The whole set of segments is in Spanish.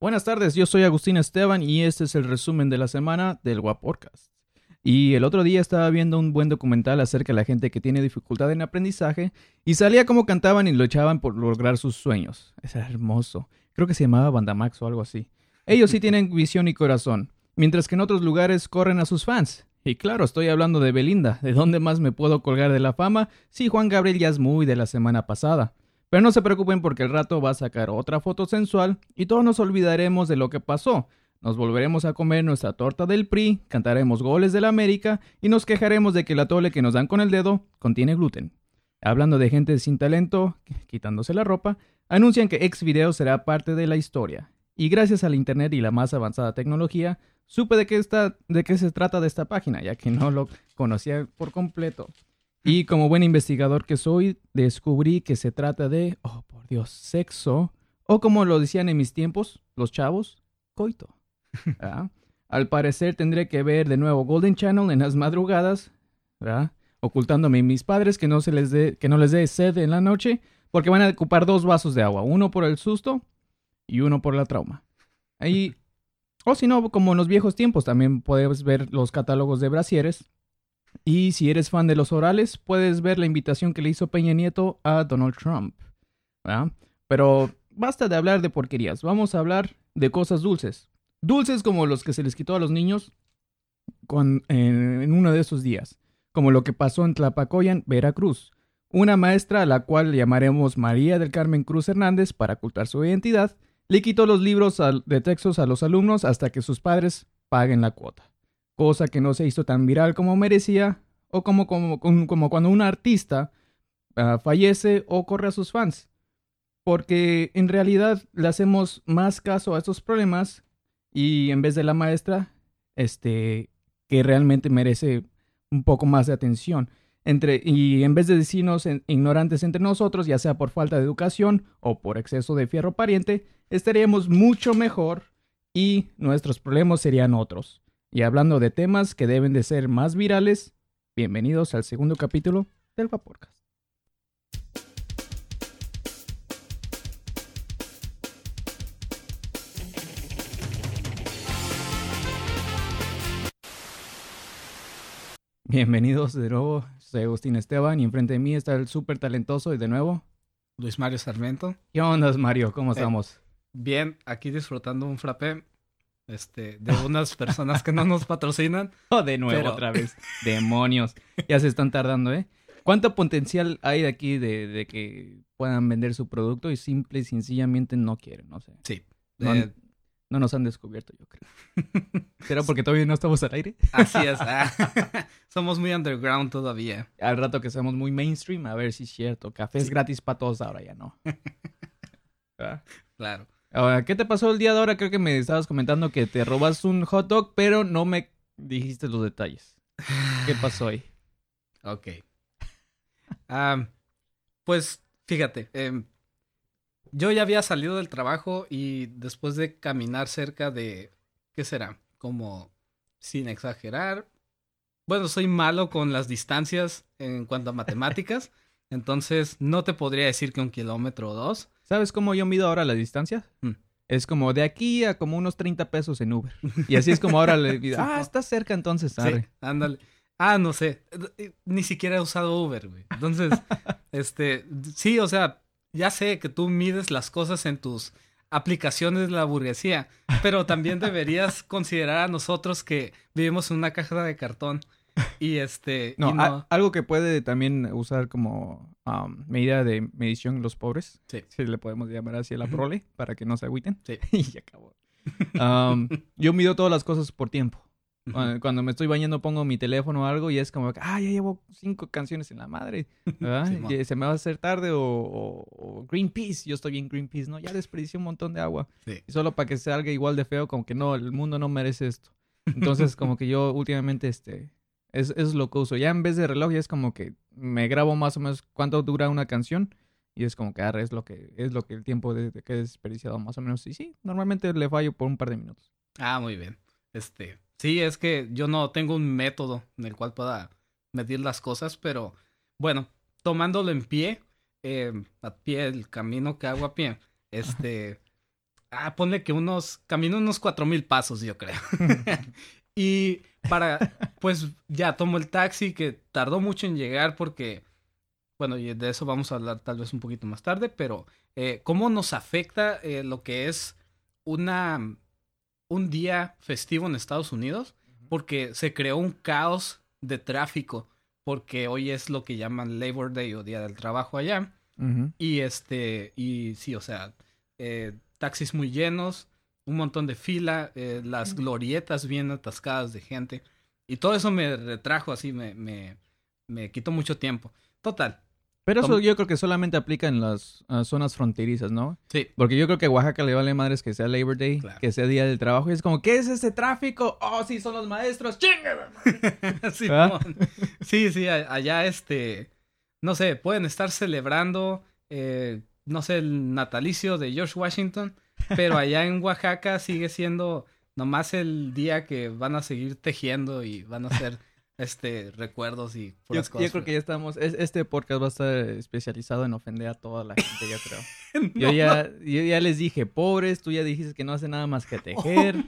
Buenas tardes, yo soy Agustín Esteban y este es el resumen de la semana del Podcast. Y el otro día estaba viendo un buen documental acerca de la gente que tiene dificultad en aprendizaje y salía como cantaban y lo echaban por lograr sus sueños. Es hermoso. Creo que se llamaba Bandamax o algo así. Ellos sí tienen visión y corazón, mientras que en otros lugares corren a sus fans. Y claro, estoy hablando de Belinda. ¿De dónde más me puedo colgar de la fama? Sí, Juan Gabriel ya es muy de la semana pasada. Pero no se preocupen porque el rato va a sacar otra foto sensual y todos nos olvidaremos de lo que pasó. Nos volveremos a comer nuestra torta del PRI, cantaremos goles del América y nos quejaremos de que la tole que nos dan con el dedo contiene gluten. Hablando de gente sin talento, quitándose la ropa, anuncian que Xvideo será parte de la historia. Y gracias al Internet y la más avanzada tecnología, supe de qué, de qué se trata de esta página, ya que no lo conocía por completo. Y como buen investigador que soy, descubrí que se trata de, oh por Dios, sexo, o como lo decían en mis tiempos, los chavos, coito. ¿verdad? Al parecer tendré que ver de nuevo Golden Channel en las madrugadas, ¿verdad? ocultándome a mis padres que no, se les dé, que no les dé sed en la noche, porque van a ocupar dos vasos de agua, uno por el susto y uno por la trauma. Ahí, o si no, como en los viejos tiempos, también puedes ver los catálogos de brasieres y si eres fan de los orales, puedes ver la invitación que le hizo Peña Nieto a Donald Trump. Pero basta de hablar de porquerías, vamos a hablar de cosas dulces. Dulces como los que se les quitó a los niños en, uno de esos días, como lo que pasó en Tlapacoyan, Veracruz. Una maestra a la cual llamaremos María del Carmen Cruz Hernández para ocultar su identidad, le quitó los libros de textos a los alumnos hasta que sus padres paguen la cuota cosa que no se hizo tan viral como merecía, o como, como, como cuando un artista ah, fallece o corre a sus fans. Porque en realidad le hacemos más caso a estos problemas y en vez de la maestra, este, que realmente merece un poco más de atención. Entre, y en vez de decirnos ignorantes entre nosotros, ya sea por falta de educación o por exceso de fierro pariente, estaríamos mucho mejor y nuestros problemas serían otros. Y hablando de temas que deben de ser más virales, bienvenidos al segundo capítulo del Vaporcast. Bienvenidos de nuevo, soy Agustín Esteban y enfrente de mí está el súper talentoso y de nuevo Luis Mario Sarmiento. ¿Qué onda, Mario? ¿Cómo eh, estamos? bien, aquí disfrutando un frappé este, de unas personas que no nos patrocinan. Oh, de nuevo, otra vez. Demonios. Ya se están tardando, ¿eh? ¿Cuánto potencial hay de aquí de, que puedan vender su producto y simple y sencillamente no quieren? No sé. Sí. No, eh, nos han descubierto, yo creo. ¿Será porque todavía no estamos al aire? Así es. Ah. somos muy underground todavía. Al rato que seamos muy mainstream, a ver si es cierto. Café es gratis para todos ahora, ya no. Claro. ¿Qué te pasó el día de ahora? Creo que me estabas comentando que te robas un hot dog, pero no me dijiste los detalles. ¿Qué pasó ahí? Ok. pues fíjate, em, yo ya había salido del trabajo y después de caminar cerca de, ¿qué será? Como, sin exagerar, bueno, soy malo con las distancias en cuanto a matemáticas, entonces no te podría decir que un kilómetro o dos. ¿Sabes cómo yo mido ahora la distancia? Mm. Es como de aquí a como unos 30 pesos en Uber. Y así es como ahora le digo, ah, está cerca entonces, Sí, ándale. Ah, no sé. Ni siquiera he usado Uber, güey. Entonces, este, sí, o sea, ya sé que tú mides las cosas en tus aplicaciones de la burguesía, pero también deberías considerar a nosotros que vivimos en una caja de cartón y este. No, algo que puede también usar como um, medida de medición los pobres. Sí. Si le podemos llamar así a la prole, para que no se agüiten. Sí. y acabó. Um, yo mido todas las cosas por tiempo. Cuando me estoy bañando pongo mi teléfono o algo y es como, ah, ya llevo cinco canciones en la madre, ¿verdad? se me va a hacer tarde o, Greenpeace, yo estoy bien Greenpeace, ¿no? Ya desperdicié un montón de agua. Sí. Y solo para que salga igual de feo, como que no, el mundo no merece esto. Entonces, como que yo últimamente, este, es, es lo que uso. Ya en vez de reloj, ya es como que me grabo más o menos cuánto dura una canción. Y es como que ah, es lo que es lo que el tiempo de, que he desperdiciado más o menos. Y sí, normalmente le fallo por un par de minutos. Ah, muy bien. Este, sí, es que yo no tengo un método en el cual pueda medir las cosas, pero bueno, tomándolo en pie, eh, a pie, el camino que hago a pie, este, ah, ponle que unos, camino unos cuatro mil pasos, yo creo. y para, pues ya tomo el taxi que tardó mucho en llegar porque, bueno, y de eso vamos a hablar tal vez un poquito más tarde, pero eh, cómo nos afecta eh, lo que es una, un día festivo en Estados Unidos, porque se creó un caos de tráfico, porque hoy es lo que llaman Labor Day o Día del Trabajo allá. Y este, y sí, o sea, eh, taxis muy llenos, un montón de fila, eh, las glorietas bien atascadas de gente. Y todo eso me retrajo así, me, me, me quitó mucho tiempo. Total. Pero eso yo creo que solamente aplica en las ah, zonas fronterizas, ¿no? Sí. Porque yo creo que a Oaxaca le vale madres que sea Labor Day, que sea Día del Trabajo. Y es como, ¿qué es ese tráfico? Oh, sí, son los maestros. ¡Chingue! sí, sí, sí, allá este, no sé, pueden estar celebrando, eh, no sé, el natalicio de George Washington pero allá en Oaxaca sigue siendo nomás el día que van a seguir tejiendo y van a hacer este recuerdos y puras yo, cosas. Yo creo que ya estamos, este podcast va a estar especializado en ofender a toda la gente, ya creo. yo, ya, yo ya les dije, pobres, tú ya dijiste que no hace nada más que oh tejer.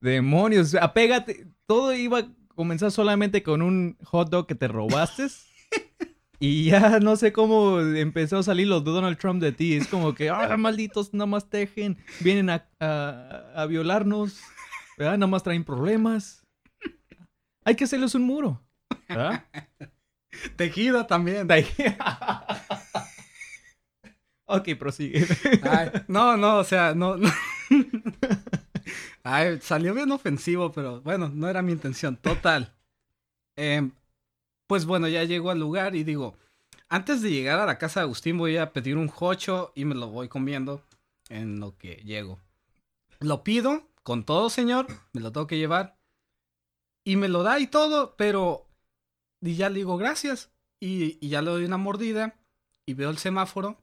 Demonios, apégate. Todo iba a comenzar solamente con un hot dog que te robaste. Y ya no sé cómo empezó a salir los de Donald Trump de ti. Es como que, ah, malditos, nada más tejen, vienen a, a, violarnos, ¿verdad? Nada más traen problemas. Hay que hacerles un muro. ¿verdad? Tejido también. ok, prosigue. no, no, o sea, no. Ay, salió bien ofensivo, pero bueno, no era mi intención. Total. Eh, pues bueno, ya llego al lugar y digo, antes de llegar a la casa de Agustín voy a pedir un jocho y me lo voy comiendo en lo que llego. Lo pido con todo, señor, me lo tengo que llevar. Y me lo da y todo, pero... Y ya le digo gracias. Y, y ya le doy una mordida y veo el semáforo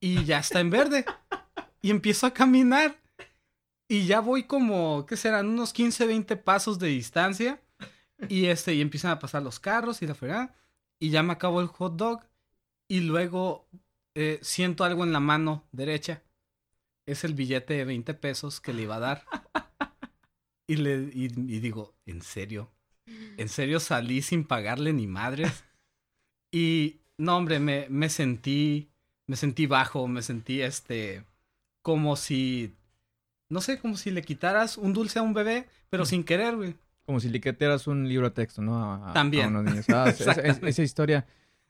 y ya está en verde. Y empiezo a caminar. Y ya voy como, ¿qué serán? Unos 15, 20 pasos de distancia. Y este, y empiezan a pasar los carros y la fregada. Y ya me acabo el hot dog. Y luego eh, siento algo en la mano derecha. Es el billete de 20 pesos que le iba a dar. Y le y, digo, ¿en serio? ¿En serio salí sin pagarle ni madres? Y no, hombre, me, me sentí. Me sentí bajo, me sentí este. como si. No sé, como si le quitaras un dulce a un bebé, pero sin querer, güey. Como si le quitaras un libro de texto, ¿no? También. Ah, esa, historia.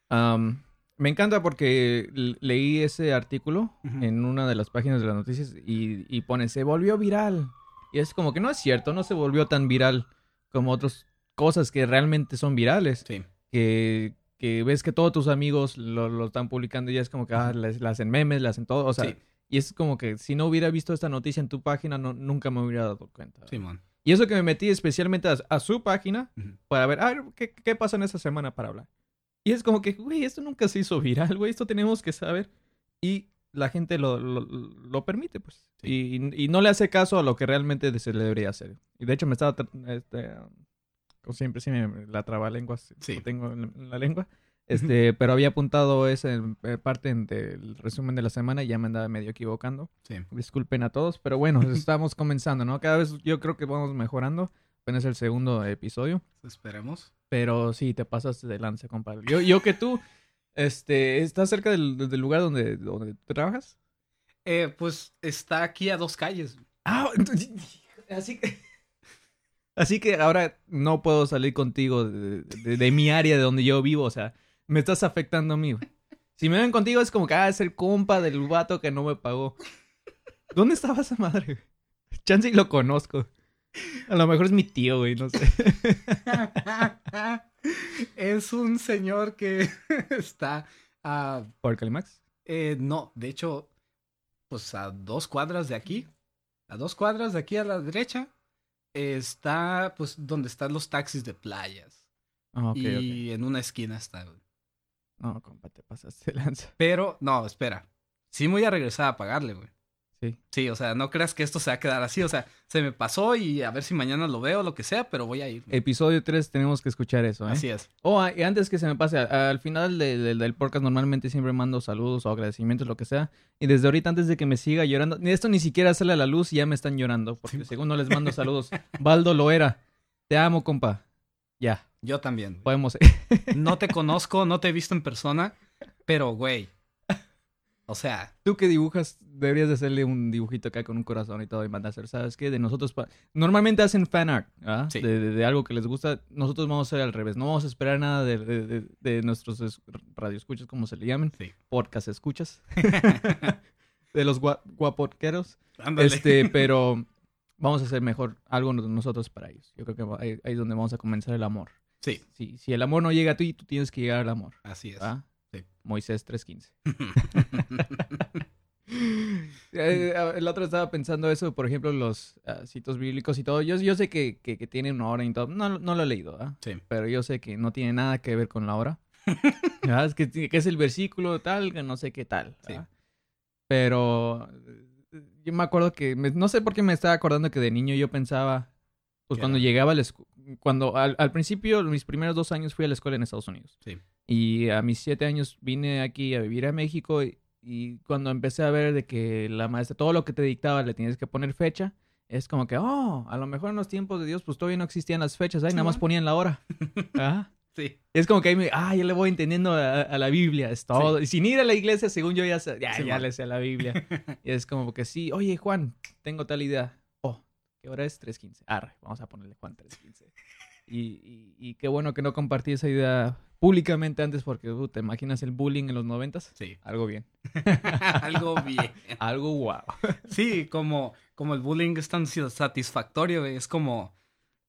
me encanta porque leí ese artículo en una de las páginas de las noticias y, y pone, se volvió viral. Y es como que no es cierto, no se volvió tan viral como otras cosas que realmente son virales. Sí. Que, que ves que todos tus amigos lo, lo, están publicando y es como que ah, le, hacen memes, le hacen todo. O sea, y es como que si no hubiera visto esta noticia en tu página, no, nunca me hubiera dado cuenta. Sí, man. Y eso que me metí especialmente a, su página para ver, a ver, ¿qué, ¿qué, pasa en esta semana para hablar. Y es como que, güey, esto nunca se hizo viral, güey, esto tenemos que saber. Y la gente lo, lo, permite, pues. Y, y, no le hace caso a lo que realmente se le debería hacer. Y de hecho me estaba, este, como siempre, sí me la traba lengua, sí. tengo en la lengua. Este, pero había apuntado esa eh, parte del resumen de la semana y ya me andaba medio equivocando. Sí. Disculpen a todos, pero bueno, estamos comenzando, ¿no? Cada vez yo creo que vamos mejorando. Apenas el segundo episodio. Esperemos. Pero sí, te pasaste de lance, compadre. Yo, yo que tú, este, ¿estás cerca del, lugar donde, donde trabajas? Eh, pues está aquí a dos calles. Ah, así que... Así que ahora no puedo salir contigo de, de mi área de donde yo vivo, o sea, me estás afectando a mí, güey. Si me ven contigo es como que, ah, es el compa del vato que no me pagó. ¿Dónde estaba esa madre? Chance lo conozco. A lo mejor es mi tío, güey, no sé. es un señor que está a... ¿Por Calimax? Eh, no, de hecho, pues a dos cuadras de aquí, a dos cuadras de aquí a la derecha, está, pues, donde están los taxis de playas. Ah, y en una esquina está, güey. No, compa, te pasaste lanza. Pero, no, espera. Sí me voy a regresar a pagarle, güey. Sí. Sí, o sea, no creas que esto se va a quedar así. O sea, se me pasó y a ver si mañana lo veo o lo que sea, pero voy a ir. Episodio 3 tenemos que escuchar eso, ¿eh? Así es. Oh, y antes que se me pase, al final de- de- del podcast normalmente siempre mando saludos o agradecimientos, lo que sea. Y desde ahorita, antes de que me siga llorando, ni esto ni siquiera sale a la luz y ya me están llorando. Porque según no les mando saludos. Baldo Loera, te amo, compa. Ya, Yo también. güey. podemos. No te conozco, no te he visto en persona, pero, güey. O sea, Tú que dibujas, deberías de hacerle un dibujito acá con un corazón y todo y mandárselo. ¿Sabes qué? De nosotros. Normalmente hacen fan art, ¿ah? Sí. De, de- de algo que les gusta. Nosotros vamos a hacer al revés. No vamos a esperar nada de, de, de- de nuestros es- radioescuchas, como se le llaman. sí. Podcast escuchas. de los gua- guapotqueros. Ándale. Este, pero vamos a hacer mejor algo nos- nosotros para ellos. Yo creo que ahí es donde vamos a comenzar el amor. Sí, Si, si el amor no llega a ti, tú tienes que llegar al amor. así es. Sí. Moisés 3.15. Eh, el otro estaba pensando eso, por ejemplo, los citos bíblicos y todo. Yo, yo sé que, que, que tienen una hora y todo. No, no lo he leído, ¿ah? Sí. pero yo sé que no tiene nada que ver con la hora. ¿verdad? Es que, que es el versículo tal, que no sé qué tal. Sí. ¿verdad? Pero eh, yo me acuerdo que, me- no sé por qué me estaba acordando que de niño yo pensaba, pues ¿Qué cuando llegaba a la escu- cuando al, al principio, mis primeros dos años fui a la escuela en Estados Unidos. Sí. Y a mis siete años vine aquí a vivir a México y, y cuando empecé a ver de que la maestra, todo lo que te dictaba le tienes que poner fecha, es como que, oh, a lo mejor en los tiempos de Dios pues todavía no existían las fechas, ahí nada más ponían la hora. Ajá. Sí. Es como que ahí me, ah, ya le voy entendiendo a, a la Biblia, es todo. Y sin ir a la iglesia, según yo ya, sé- ya, Sí, ya le sé a la Biblia. y es como que sí, oye Juan, tengo tal idea. ¿Qué hora es? 3.15. Arre, vamos a ponerle Juan 3.15. Y, y, y qué bueno que no compartí esa idea públicamente antes porque uh, te imaginas el bullying en los noventas. Sí. Algo bien. Algo bien. Algo wow. Sí, como, como el bullying es tan satisfactorio, es como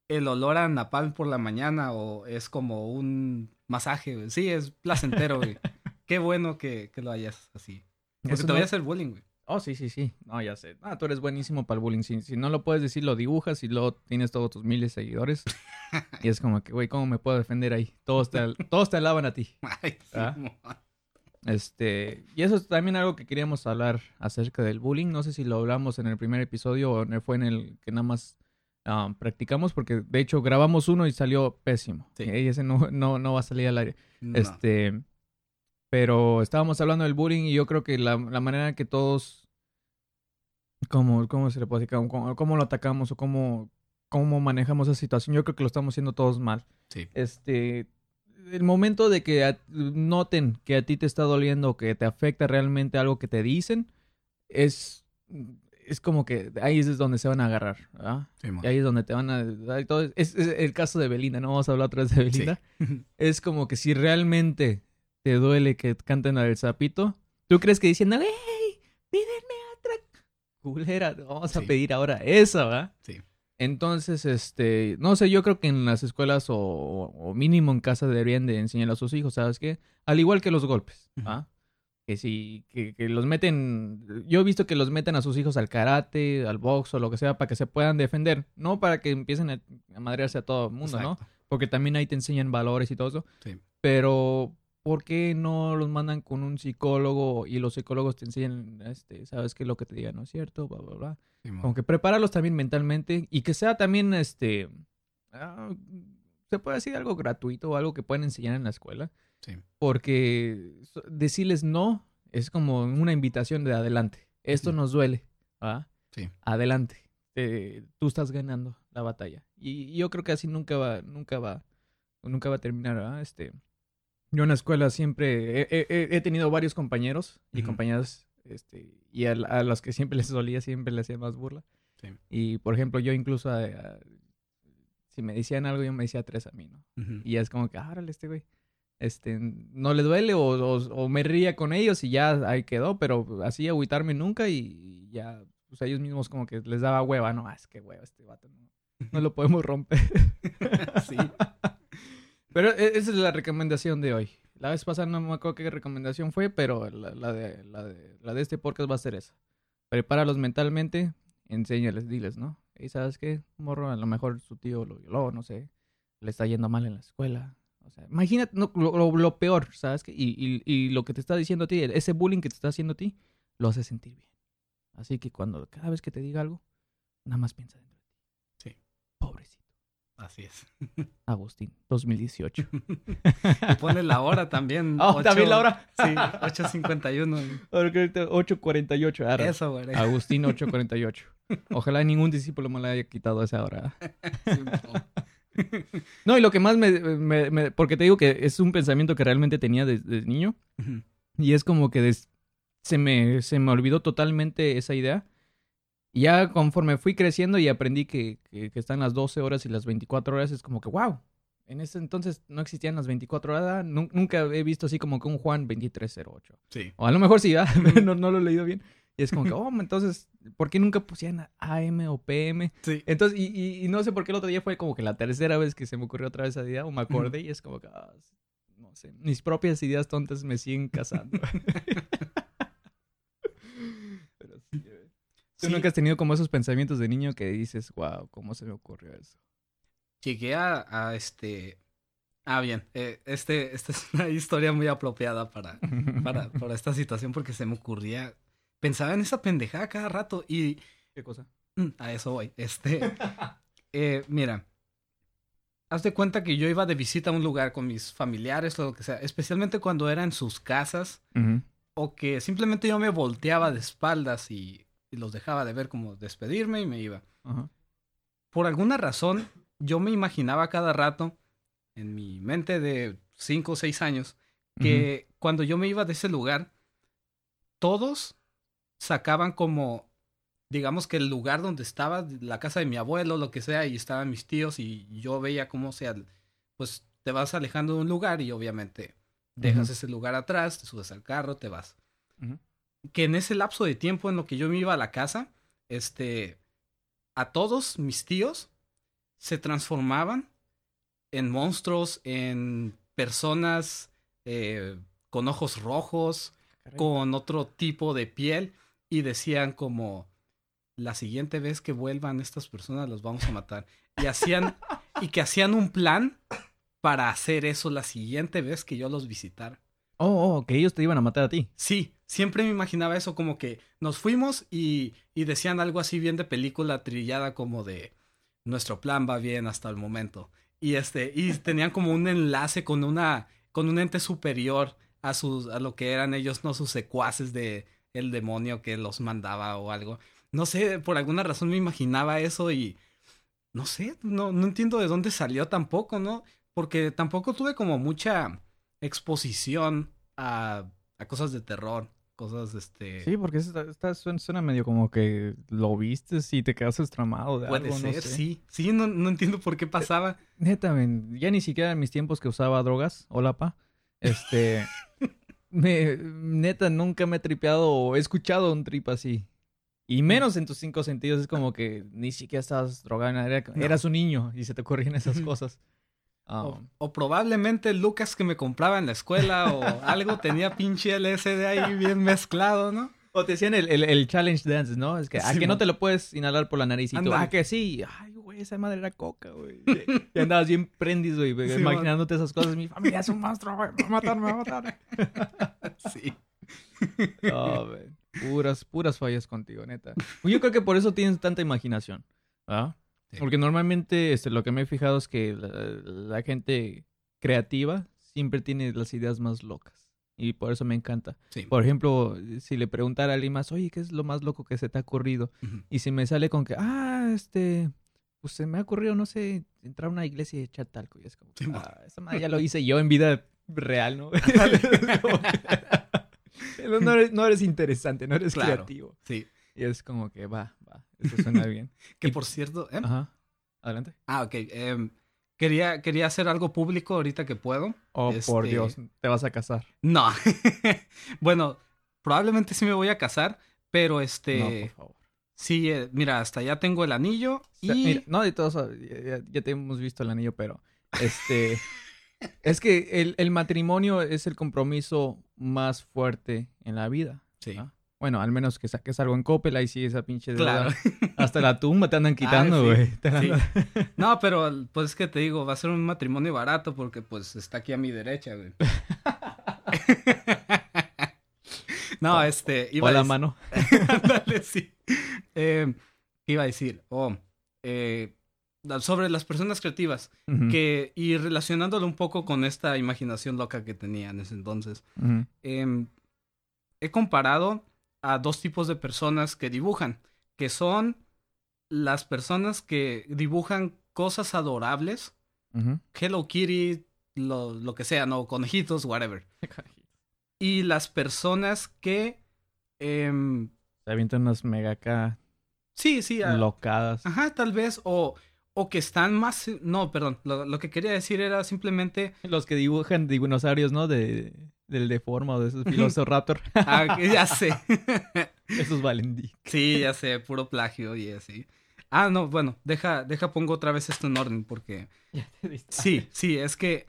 el olor a napalm por la mañana o es como un masaje, güey. Sí, es placentero, güey. Qué bueno que, que lo hayas así. Porque Eso te voy a hacer bullying, güey. Oh, sí, sí, sí. No, ya sé. Ah, tú eres buenísimo para el bullying. Si, si no lo puedes decir, lo dibujas y luego tienes todos tus miles de seguidores. y es como que, güey, ¿cómo me puedo defender ahí? Todos te, todos te alaban a ti. Ay, Ah. Este, y eso es también algo que queríamos hablar acerca del bullying. No sé si lo hablamos en el primer episodio o fue en el que nada más ah, practicamos, porque de hecho grabamos uno y salió pésimo. Sí. Y ese no, no, no va a salir al aire. no. Este, pero estábamos hablando del bullying y yo creo que la, la manera que todos, ¿cómo, cómo se le puede decir? ¿Cómo, cómo lo atacamos o cómo, cómo manejamos esa situación? Yo creo que lo estamos haciendo todos mal. Sí. Este, el momento de que a- noten que a ti te está doliendo que te afecta realmente algo que te dicen, es, es como que ahí es donde se van a agarrar, ¿verdad? Sí, Y ahí es donde te van a todo. Es, es el caso de Belinda, no vamos a hablar otra vez de Sí. Belinda. Es como que si realmente te duele que canten al sapito, ¿tú crees que diciendo, hey, pídenme otra culera? Vamos a pedir ahora esa, ¿va? Sí. Entonces, este, no sé, yo creo que en las escuelas o, o mínimo en casa deberían de enseñar a sus hijos, ¿sabes qué? Al igual que los golpes. ¿ah? Que si, que, que los meten, yo he visto que los meten a sus hijos al karate, al box o lo que sea, para que se puedan defender, no para que empiecen a, madrearse a todo el mundo, ¿no? Porque también ahí te enseñan valores y todo eso. Sí. Pero, ¿por qué no los mandan con un psicólogo y los psicólogos te enseñan, este, sabes que lo que te diga no es cierto, bla, bla, bla? Sí, mo- Como que prepararlos también mentalmente y que sea también, este, ah, se puede decir algo gratuito o algo que puedan enseñar en la escuela. Sí. Porque decirles no es como una invitación de adelante. Esto nos duele, ¿va? Sí. Adelante. Eh, tú estás ganando la batalla. Y yo creo que así nunca va, nunca va, nunca va a terminar, ¿verdad? Este, yo en la escuela siempre he, he- he- he tenido varios compañeros y compañeras, este, y a, a los que siempre les solía, siempre les hacía más burla. Sí. Y por ejemplo, yo incluso, a- a- si me decían algo, yo me decía tres a mí, ¿no? Ujú. Y ya es como que, ah, órale, este güey. Este, no le duele o, o, o me ría con ellos y ya ahí quedó, pero así agüitarme nunca y ya, pues ellos mismos como que les daba hueva, no, ah, es que hueva este vato, no, no lo podemos romper. sí. Pero e- esa es la recomendación de hoy. La vez pasada no me acuerdo qué recomendación fue, pero la, la de, la, de, la de este podcast va a ser esa. Prepáralos mentalmente, enséñales, diles, ¿no? Y sabes qué, morro, a lo mejor su tío lo violó, no sé, le está yendo mal en la escuela. O sea, imagínate no, lo, lo- lo peor, ¿sabes qué? Y, y, y lo que te está diciendo a ti, ese bullying que te está haciendo a ti, lo hace sentir bien. Así que cuando cada vez que te diga algo, nada más piensa dentro de ti. Sí. Pobrecito. Así es. Agustín, 2018. Y pone la hora también. Oh, ocho- también la hora. Sí, 8.51. Ahora que ahorita 8.48. arre. Eso, güey. Agustín 8.48. Ojalá ningún discípulo me le haya quitado esa hora. Sí, no. No, y lo que más me, me- me- Porque te digo que es un pensamiento que realmente tenía desde, desde niño. Y es como que des- se, me, se me olvidó totalmente esa idea. Y ya conforme fui creciendo y aprendí que, que, que están las 12 horas y las 24 horas, es como que, wow. En ese entonces no existían las 24 horas. nun- Nunca he visto así como que un Juan 2308. Sí. O a lo mejor sí, no, no lo he leído bien. Y es como que, oh, entonces, ¿por qué nunca pusieran AM o PM? Sí. Entonces, y, y- y no sé por qué el otro día fue como que la tercera vez que se me ocurrió otra vez esa idea, o me acordé, y es como que, ah, no sé, mis propias ideas tontas me siguen casando. Pero sí, eh. ¿Tú Sí. nunca has tenido como esos pensamientos de niño que dices, wow, ¿cómo se me ocurrió eso? Llegué a, a este. Ah, bien. eh, este, esta es una historia muy apropiada para, para, para esta situación porque se me ocurría. Pensaba en esa pendejada cada rato y ¿Qué cosa? mm, a eso voy. Este. eh, mira. Haz de cuenta que yo iba de visita a un lugar con mis familiares o lo que sea, especialmente cuando era en sus casas o que simplemente yo me volteaba de espaldas y, y los dejaba de ver como despedirme y me iba. Ajá. por alguna razón, yo me imaginaba cada rato, en mi mente de 5 o 6 años, que cuando yo me iba de ese lugar, todos sacaban como, digamos que el lugar donde estaba, la casa de mi abuelo, lo que sea, y estaban mis tíos, y yo veía cómo sea, pues te vas alejando de un lugar y obviamente dejas ese lugar atrás, te subes al carro, te vas Ujú. Que en ese lapso de tiempo en lo que yo me iba a la casa, este, a todos mis tíos se transformaban en monstruos, en personas eh, con ojos rojos, Caray. con otro tipo de piel, y decían como, la siguiente vez que vuelvan estas personas los vamos a matar. Y hacían, y que hacían un plan para hacer eso la siguiente vez que yo los visitara. Oh, oh, que ellos te iban a matar a ti. Sí, siempre me imaginaba eso como que nos fuimos y, y decían algo así bien de película trillada como de nuestro plan va bien hasta el momento. Y este, y tenían como un enlace con una, con un ente superior a sus, a lo que eran ellos, no sus secuaces de el demonio que los mandaba o algo. No sé, por alguna razón me imaginaba eso y no sé, no, no entiendo de dónde salió tampoco, ¿no? Porque tampoco tuve como mucha exposición a, a cosas de terror, cosas este... Sí, porque esta, esta suena, suena medio como que lo viste y te quedaste tramado de Puede algo, no ser, sé. sí. Sí, no, no entiendo por qué pasaba. Neta, men, ya ni siquiera en mis tiempos que usaba drogas, hola pa, este, me, neta, nunca me he tripeado o he escuchado un trip así. Y menos en tus cinco sentidos, es como que ni siquiera estabas era- No. eras un niño y se te ocurrían esas cosas. Ah, O, o probablemente Lucas que me compraba en la escuela o algo tenía pinche LSD ahí bien mezclado, ¿no? O te decían el, el, el challenge dance, ¿no? Es que, ¿a Sí, que no te lo puedes inhalar por la nariz? Y tú, Ándale. ah, que sí. Ay, güey, esa madre era coca, güey. Y andabas bien prendiz, güey, Sí, imaginándote esas cosas. Mi familia es un monstruo, güey, me va a matar, me va a matar. Sí. No, güey. Puras, puras fallas contigo, neta. Yo creo que por eso tienes tanta imaginación, ¿ah? Sí. Porque normalmente este, lo que me he fijado es que la, la gente creativa siempre tiene las ideas más locas. Y por eso me encanta. Sí. Por ejemplo, si le preguntara a alguien más, oye, ¿qué es lo más loco que se te ha ocurrido? Y si me sale con que, ah, este, pues se me ha ocurrido, no sé, entrar a una iglesia y echar talco. Y es como, Sí, ah, esa madre ya lo hice yo en vida real, ¿no? No, eres, no eres interesante, no eres Claro. creativo. Sí. Y es como que va, va, eso suena bien. Que Y- por cierto... ¿eh? Ajá, adelante. Ah, ok. em, quería, quería hacer algo público ahorita que puedo. Oh, por Este- Dios, te vas a casar. No. bueno, probablemente sí me voy a casar, pero No, este... por favor. sí, eh, mira, hasta ya tengo el anillo O sea, y... mira, no, de todos, ya, ya- te hemos visto el anillo, pero este es que el, el matrimonio es el compromiso más fuerte en la vida. Sí. ¿ah? Bueno, al menos que saques algo en Coppel, ahí sí esa pinche deuda. Claro. Hasta la tumba te andan quitando, sí, güey. Sí. andan- No, pero pues es que te digo, va a ser un matrimonio barato porque pues está aquí a mi derecha, güey. no, este. Iba o la mano. Dale, sí. Eh, iba a decir? Oh, eh, sobre las personas creativas. que, y relacionándolo un poco con esta imaginación loca que tenía en ese entonces. Em, he comparado a dos tipos de personas que dibujan. Que son las personas que dibujan cosas adorables. Hello Kitty, lo, lo, que sea, ¿no? Conejitos, whatever. y las personas que... Eh, Se avientan unas mega acá... Sí, sí. Locadas. Ajá, tal vez. O, o que están más... No, perdón. Lo, lo, que quería decir era simplemente... Los que dibujan dinosaurios, ¿no? De, del deforma o de esos Raptor. ah, ya sé. esos valen Sí, ya sé. Puro plagio y así. Ah, no, bueno. Deja, deja pongo otra vez esto en orden porque... sí, sí. Es que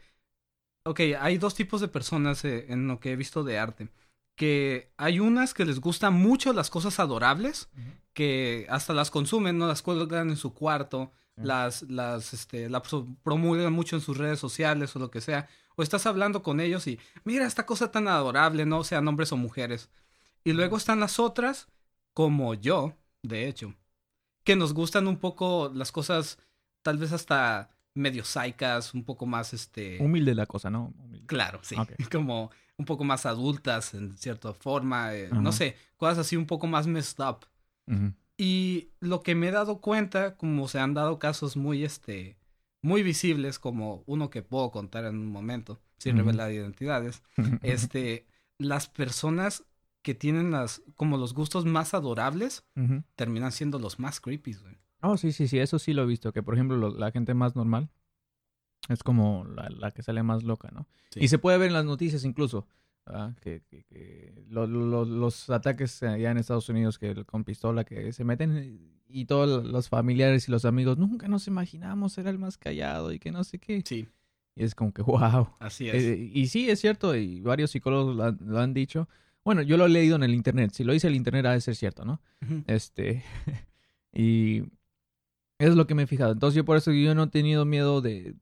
Ok, hay dos tipos de personas eh, en lo que he visto de arte. Que hay unas que les gustan mucho las cosas adorables, que hasta las consumen, ¿no? Las cuelgan en su cuarto, las, las, este, las promulgan mucho en sus redes sociales o lo que sea. O estás hablando con ellos y, mira esta cosa tan adorable, ¿no? Sean hombres o mujeres. Y luego están las otras, como yo, de hecho, que nos gustan un poco las cosas, tal vez hasta medio saicas, un poco más este... Humilde la cosa, ¿no? Claro, sí. Como un poco más adultas en cierta forma, eh, no sé, cosas así un poco más messed up. Y lo que me he dado cuenta, como se han dado casos muy, este, muy visibles, como uno que puedo contar en un momento, sin revelar identidades, este, las personas que tienen las, como los gustos más adorables, terminan siendo los más creepy, güey. Oh, sí, sí, sí, eso sí lo he visto, que por ejemplo la gente más normal es como la, que sale más loca, ¿no? Y se puede ver en las noticias incluso, que, que, los ataques allá en Estados Unidos que con pistola que se meten y todos los familiares y los amigos nunca nos imaginamos era el más callado y que no sé qué. Sí. Y es como que, wow. Así es. Eh, y sí, es cierto, y varios psicólogos lo han, dicho. Bueno, yo lo he leído en el internet. Si lo dice el internet, ha de ser cierto, ¿no? Este. y es lo que me he fijado. Entonces yo por eso yo no he tenido miedo de,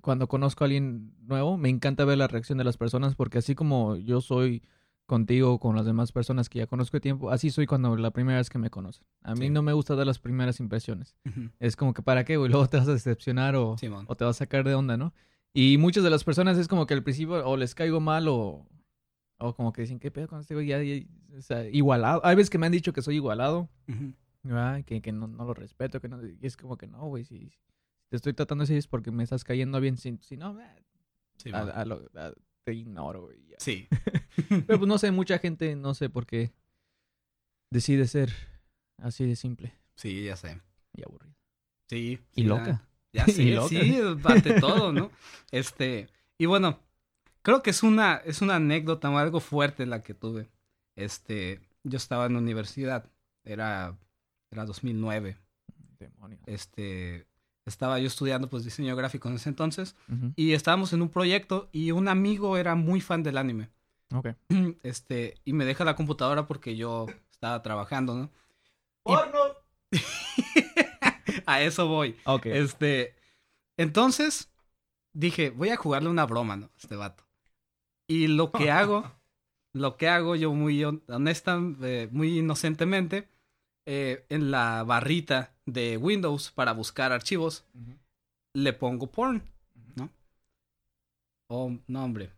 cuando conozco a alguien nuevo. Me encanta ver la reacción de las personas porque así como yo soy contigo, con las demás personas que ya conozco de tiempo, así soy cuando la primera vez que me conocen. A mí no me gusta dar las primeras impresiones. Es como que para qué, güey, luego te vas a decepcionar o, o te vas a sacar de onda, ¿no? Y muchas de las personas es como que al principio o les caigo mal o, o como que dicen, ¿qué pedo con este güey? Ya, o sea, igualado. Hay veces que me han dicho que soy igualado que, que no, no, lo respeto, que no, y es como que no, güey, si, te estoy tratando así es porque me estás cayendo bien, si, si no, te ignoro, güey. Sí. Pero pues no sé, mucha gente, no sé por qué decide ser así de simple. Sí, ya sé. Y aburrido. Sí. Y loca. Ya sé, sí, parte todo, ¿no? Este, y bueno, creo que es una, es una anécdota o algo fuerte la que tuve. Este, yo estaba en la universidad, era era 2009. Demonio. Este, estaba yo estudiando pues diseño gráfico en ese entonces y estábamos en un proyecto y un amigo era muy fan del anime. Ok. Este, y me deja la computadora porque yo estaba trabajando, ¿no? ¡Porno! a eso voy. Ok. Este, entonces dije, voy a jugarle una broma, ¿no? Este vato. Y lo que hago, lo que hago yo muy honesta, eh, muy inocentemente, eh, en la barrita de Windows para buscar archivos, le pongo porn, ¿no? Oh, no, hombre.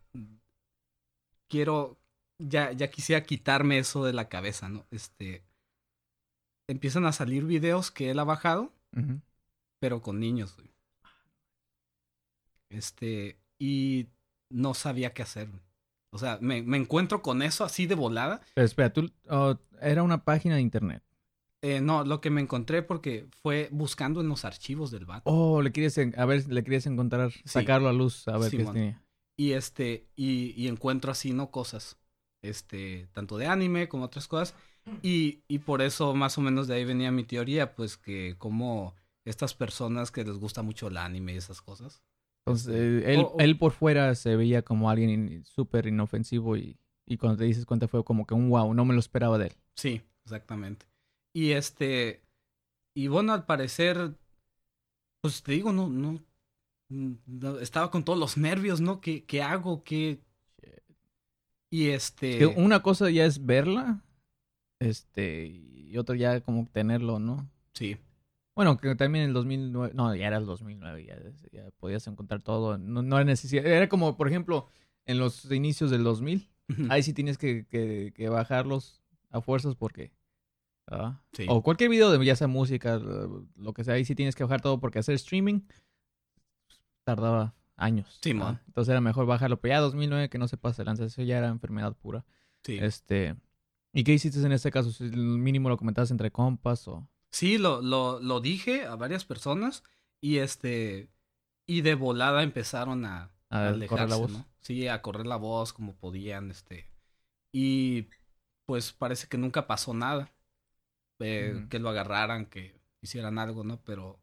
Quiero, ya, ya quisiera quitarme eso de la cabeza, ¿no? Este, empiezan a salir videos que él ha bajado, pero con niños, Este, y no sabía qué hacer. O sea, me, encuentro con eso así de volada. Pero espera, tú, oh, era una página de internet. Eh, no, lo que me encontré porque fue buscando en los archivos del vato. Oh, le querías, a ver, le querías encontrar, sacarlo a luz, a ver qué tenía. Y este, y, y, encuentro así, ¿no? Cosas, este, tanto de anime como otras cosas. Y, y por eso más o menos de ahí venía mi teoría, pues que como estas personas que les gusta mucho el anime y esas cosas. Entonces, este, él, él por fuera se veía como alguien súper inofensivo y, y cuando te dices cuenta fue como que un wow, no me lo esperaba de él. Sí, exactamente. Y este, y bueno, al parecer, pues te digo, no, no, estaba con todos los nervios, ¿no? ¿Qué, qué hago? ¿Qué? Y este... Que una cosa ya es verla, este, y otra ya como tenerlo, ¿no? Sí. Bueno, que también en el 2009, no, ya era el 2009, ya, ya podías encontrar todo, no, no era necesidad, era como, por ejemplo, en los inicios del 2000, ahí sí tienes que, que, que bajarlos a fuerzas porque... Sí. O cualquier video de ya sea música, lo que sea, ahí sí tienes que bajar todo porque hacer streaming tardaba años. Sí, man. Entonces era mejor bajarlo. Pero ya 2009 que no se pase lanza, eso ya era enfermedad pura. Sí. Este, ¿y qué hiciste en este caso? Si el mínimo lo comentabas entre compas o Sí, lo, lo, lo dije a varias personas y este y de volada empezaron a, a alejarse, correr la voz. ¿no? Sí, a correr la voz como podían, este. Y pues parece que nunca pasó nada. Eh. Que lo agarraran, que hicieran algo, ¿no? Pero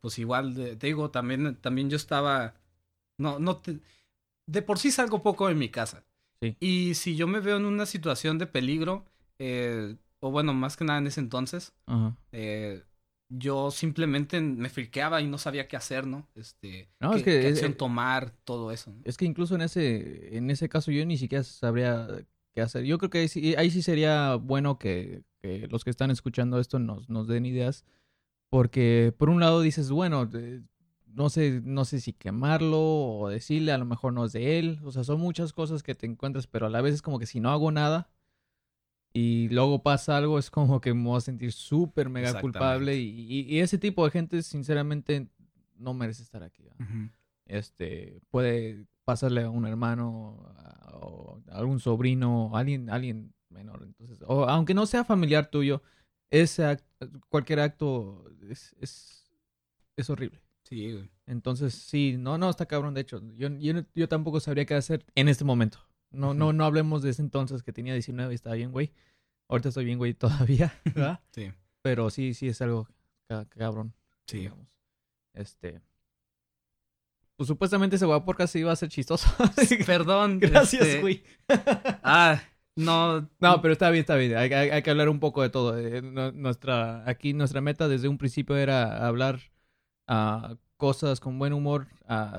pues igual, de- te digo, también, también yo estaba, no, no te, de por sí salgo poco de mi casa. Sí. Y si yo me veo en una situación de peligro, eh, o bueno, más que nada en ese entonces, eh, yo simplemente me friqueaba y no sabía qué hacer, ¿no? Este, No, qué, es que qué acción eh, tomar, todo eso. ¿no? Es que incluso en ese, en ese caso yo ni siquiera sabría qué hacer. Yo creo que ahí sí, ahí sí sería bueno que, que los que están escuchando esto nos, nos den ideas. Porque por un lado dices, bueno, de- no sé, no sé si quemarlo o decirle, a lo mejor no es de él. O sea, son muchas cosas que te encuentras, pero a la vez es como que si no hago nada y luego pasa algo, es como que me voy a sentir súper mega culpable. Y, y- y ese tipo de gente, sinceramente, no merece estar aquí. este puede pasarle a un hermano a- o a algún sobrino alguien alguien menor entonces o aunque no sea familiar tuyo ese act- cualquier acto es, es es horrible Sí, güey. entonces sí no no está cabrón de hecho yo yo, yo tampoco sabría qué hacer en este momento no no no hablemos de ese entonces que tenía 19 y estaba bien güey ahorita estoy bien güey todavía ¿verdad? Sí, pero sí sí es algo ca- cabrón sí. digamos. Este. Pues supuestamente ese guaporcas iba a ser chistoso. Perdón. Gracias, este, güey. Ah, no. No, pero está bien, está bien. Hay, hay- hay que hablar un poco de todo. Eh, nu- nuestra, aquí nuestra meta desde un principio era hablar ah, cosas con buen humor,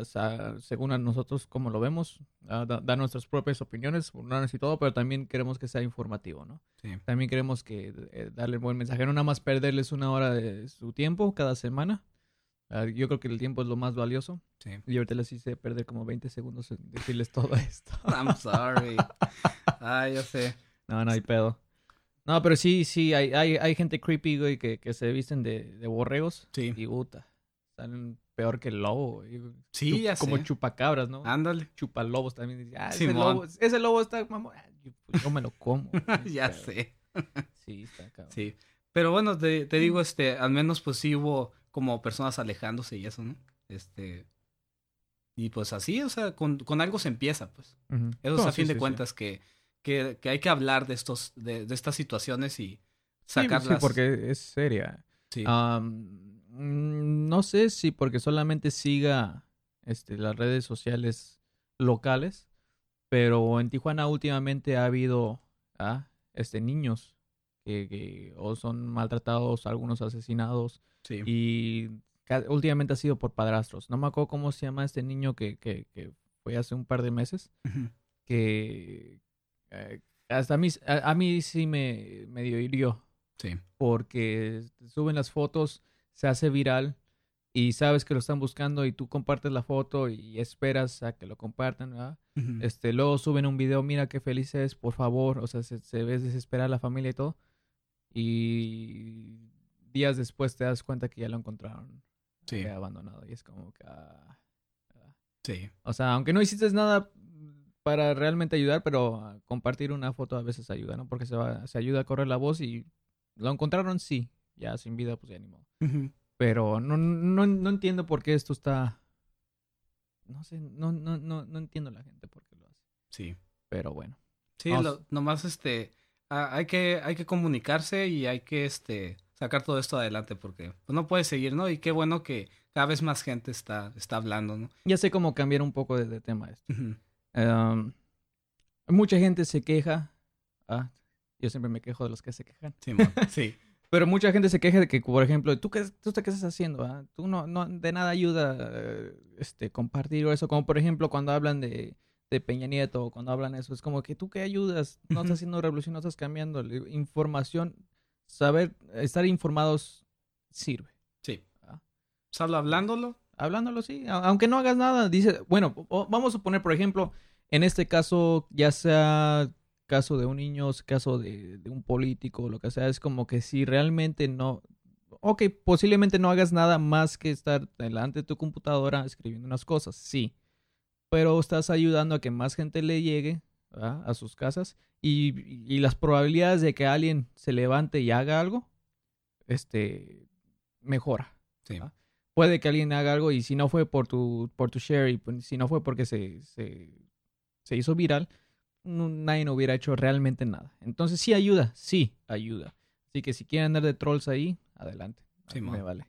sa- según a nosotros como lo vemos, da- dar nuestras propias opiniones, y todo, pero también queremos que sea informativo, ¿no? Sí. También queremos que eh, darle buen mensaje, no nada más perderles una hora de su tiempo cada semana. Ah, yo creo que el tiempo es lo más valioso. Sí. Y ahorita les hice perder como 20 segundos en decirles todo esto. I'm sorry. Ah, ya sé. no, no hay pedo. No, pero sí, sí, hay, hay, hay gente creepy, güey, que, que se visten de, de borregos. Sí. Y puta, salen peor que el lobo, güey. Sí, Chup- ya Como sé. chupacabras, ¿no? Ándale. Chupalobos también. Dice, ah, ese lobo, ese lobo está, mamón. Yo, pues, yo me lo como. ya Pero sé. Sí, está cabrón. Sí. Pero bueno, te, te digo, este, al menos pues sí hubo como personas alejándose y eso, ¿no? Este. Y pues así, o sea, con, con algo se empieza, pues. Eso No, es a sí, fin sí, de sí. cuentas que, que, que hay que hablar de estos, de, de estas situaciones y Sí, sacarlas. Sí, porque es seria. Sí. Mm, no sé si porque solamente siga este, las redes sociales locales, pero en Tijuana últimamente ha habido ah, este, niños que, que o son maltratados, algunos asesinados, sí. y últimamente ha sido por padrastros. No me acuerdo cómo se llama este niño que, que, que fue hace un par de meses, que eh, hasta a mí, a, a mí sí me medio hirió Sí. porque suben las fotos, se hace viral y sabes que lo están buscando y tú compartes la foto y esperas a que lo compartan, ¿verdad? Este, luego suben un video, mira qué feliz es, por favor, o sea, se, se ve desesperar la familia y todo. Y días después te das cuenta que ya lo encontraron Sí. abandonado y es como que... ah, ah. Sí. O sea, aunque no hiciste nada para realmente ayudar, pero ah, compartir una foto a veces ayuda, ¿no? Porque se, va, se ayuda a correr la voz y lo encontraron, sí. Ya sin vida, pues ya ni modo. Pero no, no, no entiendo por qué esto está... No sé, no, no, no, no entiendo la gente por qué lo hace. Sí. Pero bueno. Sí, lo- nomás este hay que hay que comunicarse y hay que este sacar todo esto adelante porque pues, no puede seguir, ¿no? Y qué bueno que cada vez más gente está está hablando, ¿no? Ya sé cómo cambiar un poco de, de tema esto. Em, mucha gente se queja. Ah, yo siempre me quejo de los que se quejan. Simón. Sí. Pero mucha gente se queja de que, por ejemplo, ¿tú qué, tú qué estás haciendo? ah? Tú no, no, de nada ayuda eh, este, compartir o eso. Como por ejemplo cuando hablan de, de Peña Nieto, cuando hablan eso, es como que tú que ayudas, no estás haciendo revolución, no estás cambiando. Información, saber, estar informados sirve. Sí. Ah. Solo hablándolo. Hablándolo, sí, aunque no hagas nada, dice, bueno, vamos a suponer, por ejemplo, en este caso, ya sea caso de un niño, caso de, de un político, lo que sea, es como que si realmente no, ok, posiblemente no hagas nada más que estar delante de tu computadora escribiendo unas cosas, sí, pero estás ayudando a que más gente le llegue ¿verdad? a sus casas y, y las probabilidades de que alguien se levante y haga algo, este, mejora. Sí. Puede que alguien haga algo y si no fue por tu, por tu share y pues, si no fue porque se, se, se hizo viral, no- nadie no hubiera hecho realmente nada. Entonces sí ayuda, sí ayuda. Así que si quieren andar de trolls ahí, adelante. Simón. me vale.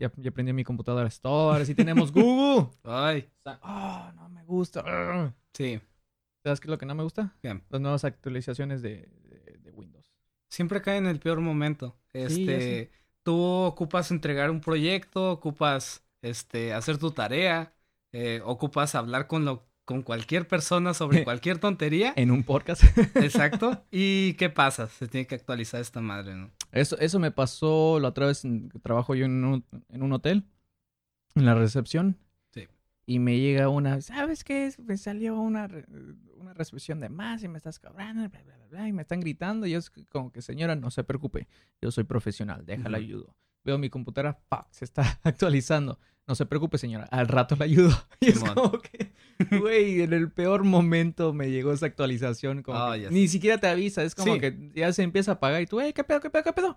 Ya, ya prendí mi computadora. Ahora sí tenemos Google. Ay. Ah, no me gusta. Sí. ¿Sabes qué es lo que no me gusta? Bien. Las nuevas actualizaciones de, de- de Windows. Siempre cae en el peor momento. Sí, Este, tú ocupas entregar un proyecto, ocupas este hacer tu tarea, eh, ocupas hablar con lo con cualquier persona sobre cualquier tontería. En un podcast. Exacto. ¿Y qué pasa? Se tiene que actualizar esta madre, ¿no? Eso, eso me pasó la otra vez, trabajo yo en un, en un hotel, en la recepción. Sí. Y me llega una, ¿sabes qué? Me salió una, una recepción de más y me estás cobrando, bla, bla, bla, bla, y me están gritando. Y yo es como que, señora, no se preocupe, yo soy profesional, déjala ayudo. Veo mi computadora, ¡fuck! se está actualizando. No se preocupe, señora, al rato la ayudo. Y es como que, güey, en el peor momento me llegó esa actualización. Como Ah, ni siquiera te avisa, es como Sí. que ya se empieza a apagar y tú, ¡ey, qué pedo, qué pedo, qué pedo!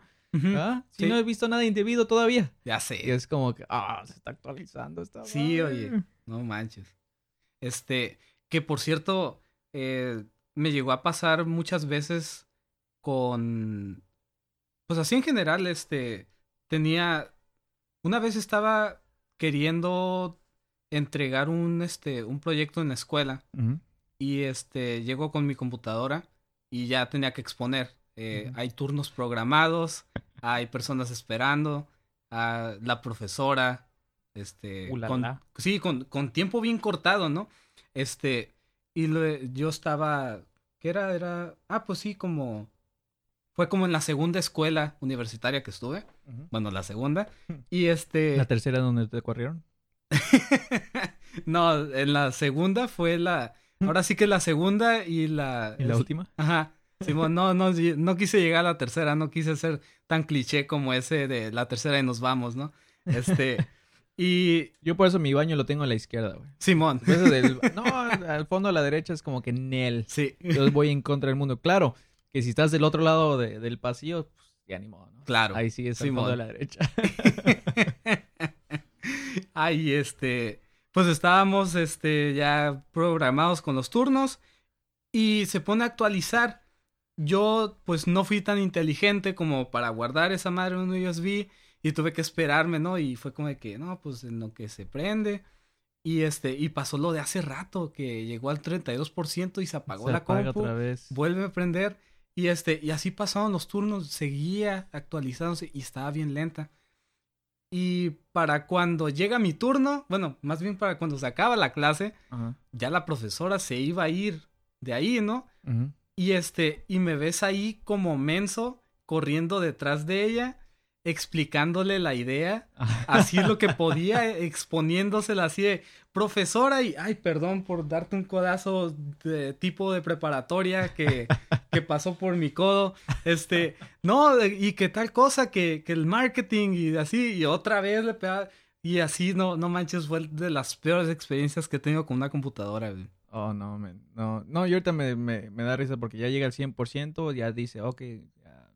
¿Ah? Si Sí. no he visto nada indebido todavía. Ya Y sé. es como que, ah, se está actualizando esta Sí, madre. oye. No manches. Este, que por cierto, eh, me llegó a pasar muchas veces con, pues así en general, este, tenía, una vez estaba queriendo entregar un, este, un proyecto en la escuela y este, llegó con mi computadora y ya tenía que exponer. Eh. Hay turnos programados, hay personas esperando, a la profesora, este, con, sí, con, con tiempo bien cortado, ¿no? Este, y yo estaba, ¿qué era? Era, ah, pues sí, como, fue como en la segunda escuela universitaria que estuve, Bueno, la segunda, y este, ¿La tercera donde te corrieron? no, en la segunda fue la, ahora sí que la segunda y la, ¿Y la es- última? Ajá. Simón, no, no, no quise llegar a la tercera, no quise ser tan cliché como ese de la tercera y nos vamos, ¿no? Este, y Yo por eso mi baño lo tengo a la izquierda, güey. Simón, Eso del- no, al fondo a la derecha es como que Nel. sí, Yo voy en contra del mundo. Claro, que si estás del otro lado de- del pasillo, pues ya ni modo, ¿no? claro. Ahí Simón. fondo de la derecha. Ay, este, pues estábamos, este, ya programados con los turnos y se pone a actualizar. Yo, pues, no fui tan inteligente como para guardar esa madre en un USB y tuve que esperarme, ¿no? Y fue como de que, no, pues, en lo que se prende. Y este, y pasó lo de hace rato, que llegó al 32% y se apagó Se la apaga compu otra vez. vuelve a prender y este y así pasaban los turnos seguía actualizándose y estaba bien lenta. Y para cuando llega mi turno bueno más bien para cuando se acaba la clase Ajá. ya la profesora se iba a ir de ahí no y este y me ves ahí como menso corriendo detrás de ella explicándole la idea así lo que podía, exponiéndosela así de profesora y, ay, perdón por darte un codazo de tipo de preparatoria que, que pasó por mi codo, este, no, y que tal cosa, que, que el marketing y así, y otra vez le pegaba, y así, no, no manches, fue de las peores experiencias que tengo con una computadora, güey. Oh, no, man. No, no, y ahorita me, me, me da risa porque ya llega al 100%, ya dice, ok, ya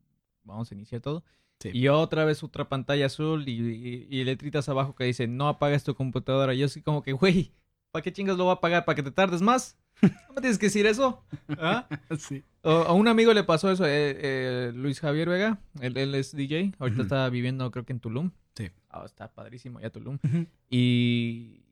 vamos a iniciar todo. Sí. Y otra vez otra pantalla azul y, y, y letritas abajo que dice, no apagues tu computadora. Y yo así como que, güey, ¿para qué chingas lo va a apagar? ¿Para que te tardes más? ¿No me tienes que decir eso? ¿Ah? Sí. O- a un amigo le pasó eso, eh, eh, Luis Javier Vega, él, él es DJ, ahorita está viviendo creo que en Tulum. Sí. Ah, está padrísimo ya Tulum. Y,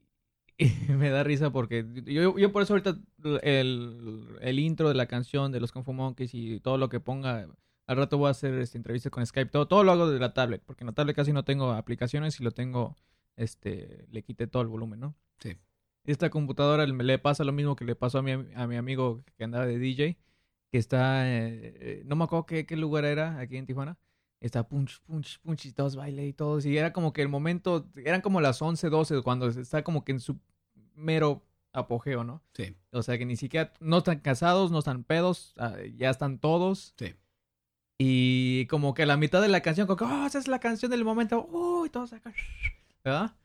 y me da risa porque yo, yo por eso ahorita el, el intro de la canción de los Fu Monkeys y todo lo que ponga, al rato voy a hacer esta entrevista con Skype, todo, todo lo hago de la tablet, porque en la tablet casi no tengo aplicaciones y lo tengo, este, le quité todo el volumen, ¿no? Sí. esta computadora le le pasa lo mismo que le pasó a mi, a mi amigo que andaba de DJ, que está, eh, eh, no me acuerdo qué, qué lugar era aquí en Tijuana. Está punch, punch, punch y todos baile y todos. Y era como que el momento, eran como las 11, 12 cuando está como que en su mero apogeo, ¿no? Sí. O sea que ni siquiera, no están casados, no están pedos, ah, ya están todos. Sí. Y como que a la mitad de la canción, como que, oh, esa es la canción del momento, uy, todos acá, ¿verdad?